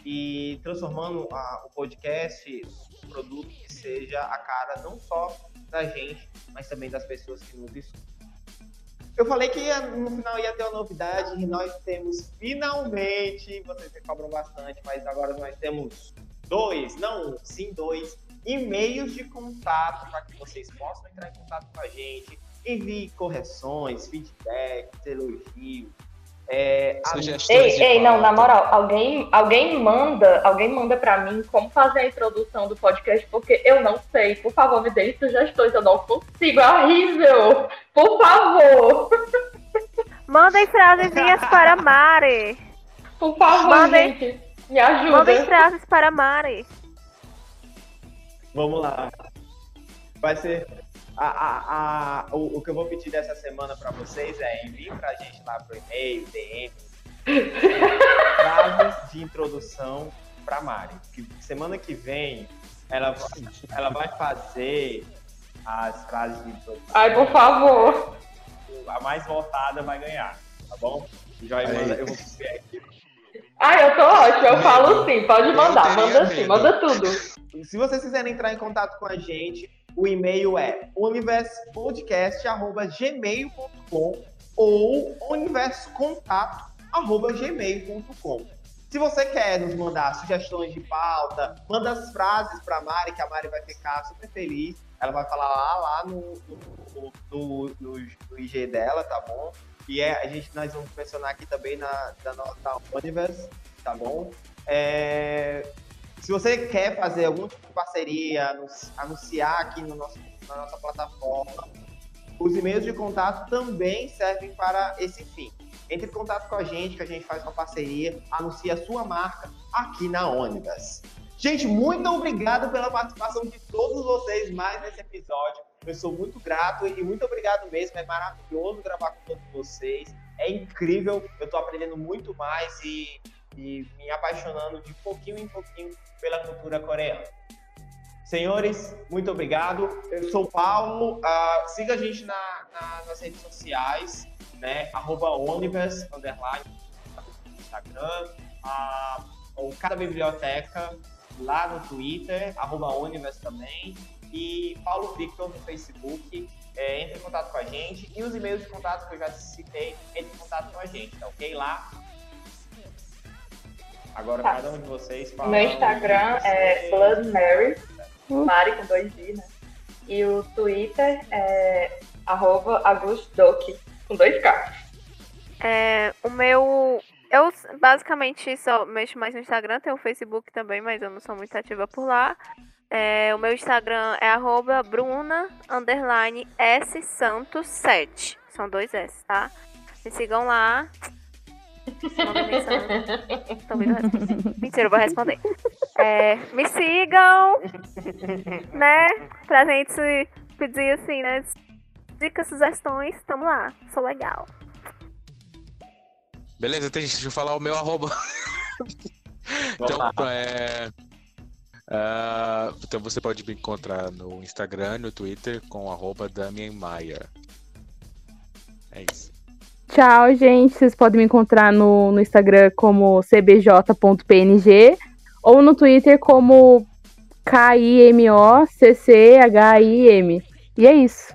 e transformando a, o podcast um produto que seja a cara não só da gente, mas também das pessoas que nos escutam. Eu falei que no final ia ter uma novidade e nós temos finalmente, vocês me cobram bastante, mas agora nós temos dois, não um, sim dois, e-mails de contato para que vocês possam entrar em contato com a gente, envie correções, feedbacks, elogios, é, ei, ei, não, na moral, alguém, alguém manda, alguém manda para mim como fazer a introdução do podcast, porque eu não sei. Por favor, me deem sugestões, eu não consigo, é horrível. Por favor. Mandem frasezinhas para Mari. Por favor, Mandem, gente, me ajuda. Mandem frases para Mari. Vamos lá. Vai ser a, a, a, o, o, que eu vou pedir dessa semana para vocês é envie para a gente lá pro e-mail, DM, frases de introdução para Mari. Que semana que vem ela, ela vai fazer as frases de introdução. Ai, por favor. A mais votada vai ganhar, tá bom? Já manda, eu vou ver aqui. Ai, eu tô ótimo, eu falo sim, pode mandar, manda sim, manda tudo. Se vocês quiserem entrar em contato com a gente, o e-mail é universopodcast.gmail.com ou universocontato.gmail.com. Se você quer nos mandar sugestões de pauta, manda as frases para Mari, que a Mari vai ficar super feliz. Ela vai falar lá, lá no, no, no, no, no IG dela, tá bom? E é, a gente, nós vamos mencionar aqui também na, na nossa Universe, tá bom? É, se você quer fazer algum tipo de parceria, anunciar aqui no nosso, na nossa plataforma, os e-mails de contato também servem para esse fim. Entre em contato com a gente, que a gente faz uma parceria, anuncie a sua marca aqui na Onibus. Gente, muito obrigado pela participação de todos vocês mais nesse episódio. Eu sou muito grato e muito obrigado mesmo. É maravilhoso gravar com todos vocês. É incrível. Eu estou aprendendo muito mais e e me apaixonando de pouquinho em pouquinho pela cultura coreana. Senhores, muito obrigado. Eu sou o Paulo. Uh, siga a gente na, na, nas redes sociais, né? Arroba Onivers, underline, Instagram. Uh, o Cada Biblioteca lá no Twitter, arroba Onivers também. E Paulo Victor no Facebook. É, entre em contato com a gente. E os e-mails de contato que eu já citei, entre em contato com a gente, tá ok? Lá Agora tá. cada um de vocês fala. Meu Instagram é Blood Mary, uh. Mari com dois i, né? E o Twitter é arroba Agustdoc, com dois K. É, o meu. Eu basicamente só mexo mais no Instagram, tem o Facebook também, mas eu não sou muito ativa por lá. É, o meu Instagram é arroba Bruna S Santos 7. São dois S, tá? Me sigam lá. Mentira, eu vou responder. É, me sigam, né? Pra gente pedir assim, né? Dicas, sugestões, tamo lá. Sou legal. Beleza, então, deixa eu falar o meu arroba. então, é, uh, então você pode me encontrar no Instagram, no Twitter com arroba Damian Maia. É isso. Tchau, gente. Vocês podem me encontrar no, no Instagram como cbj.png ou no Twitter como K-I-M-O-C-C-H-I-M. E é isso.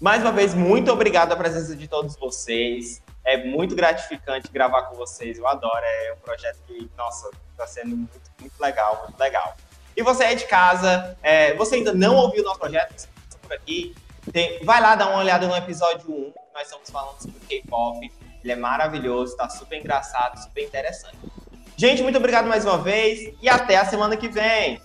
Mais uma vez, muito obrigado a presença de todos vocês. É muito gratificante gravar com vocês. Eu adoro. É um projeto que, nossa, está sendo muito, muito legal, muito legal. E você é de casa, é, você ainda não ouviu o nosso projeto, você está por aqui, tem, vai lá dar uma olhada no episódio 1, nós estamos falando sobre K-pop. Ele é maravilhoso, está super engraçado, super interessante. Gente, muito obrigado mais uma vez e até a semana que vem.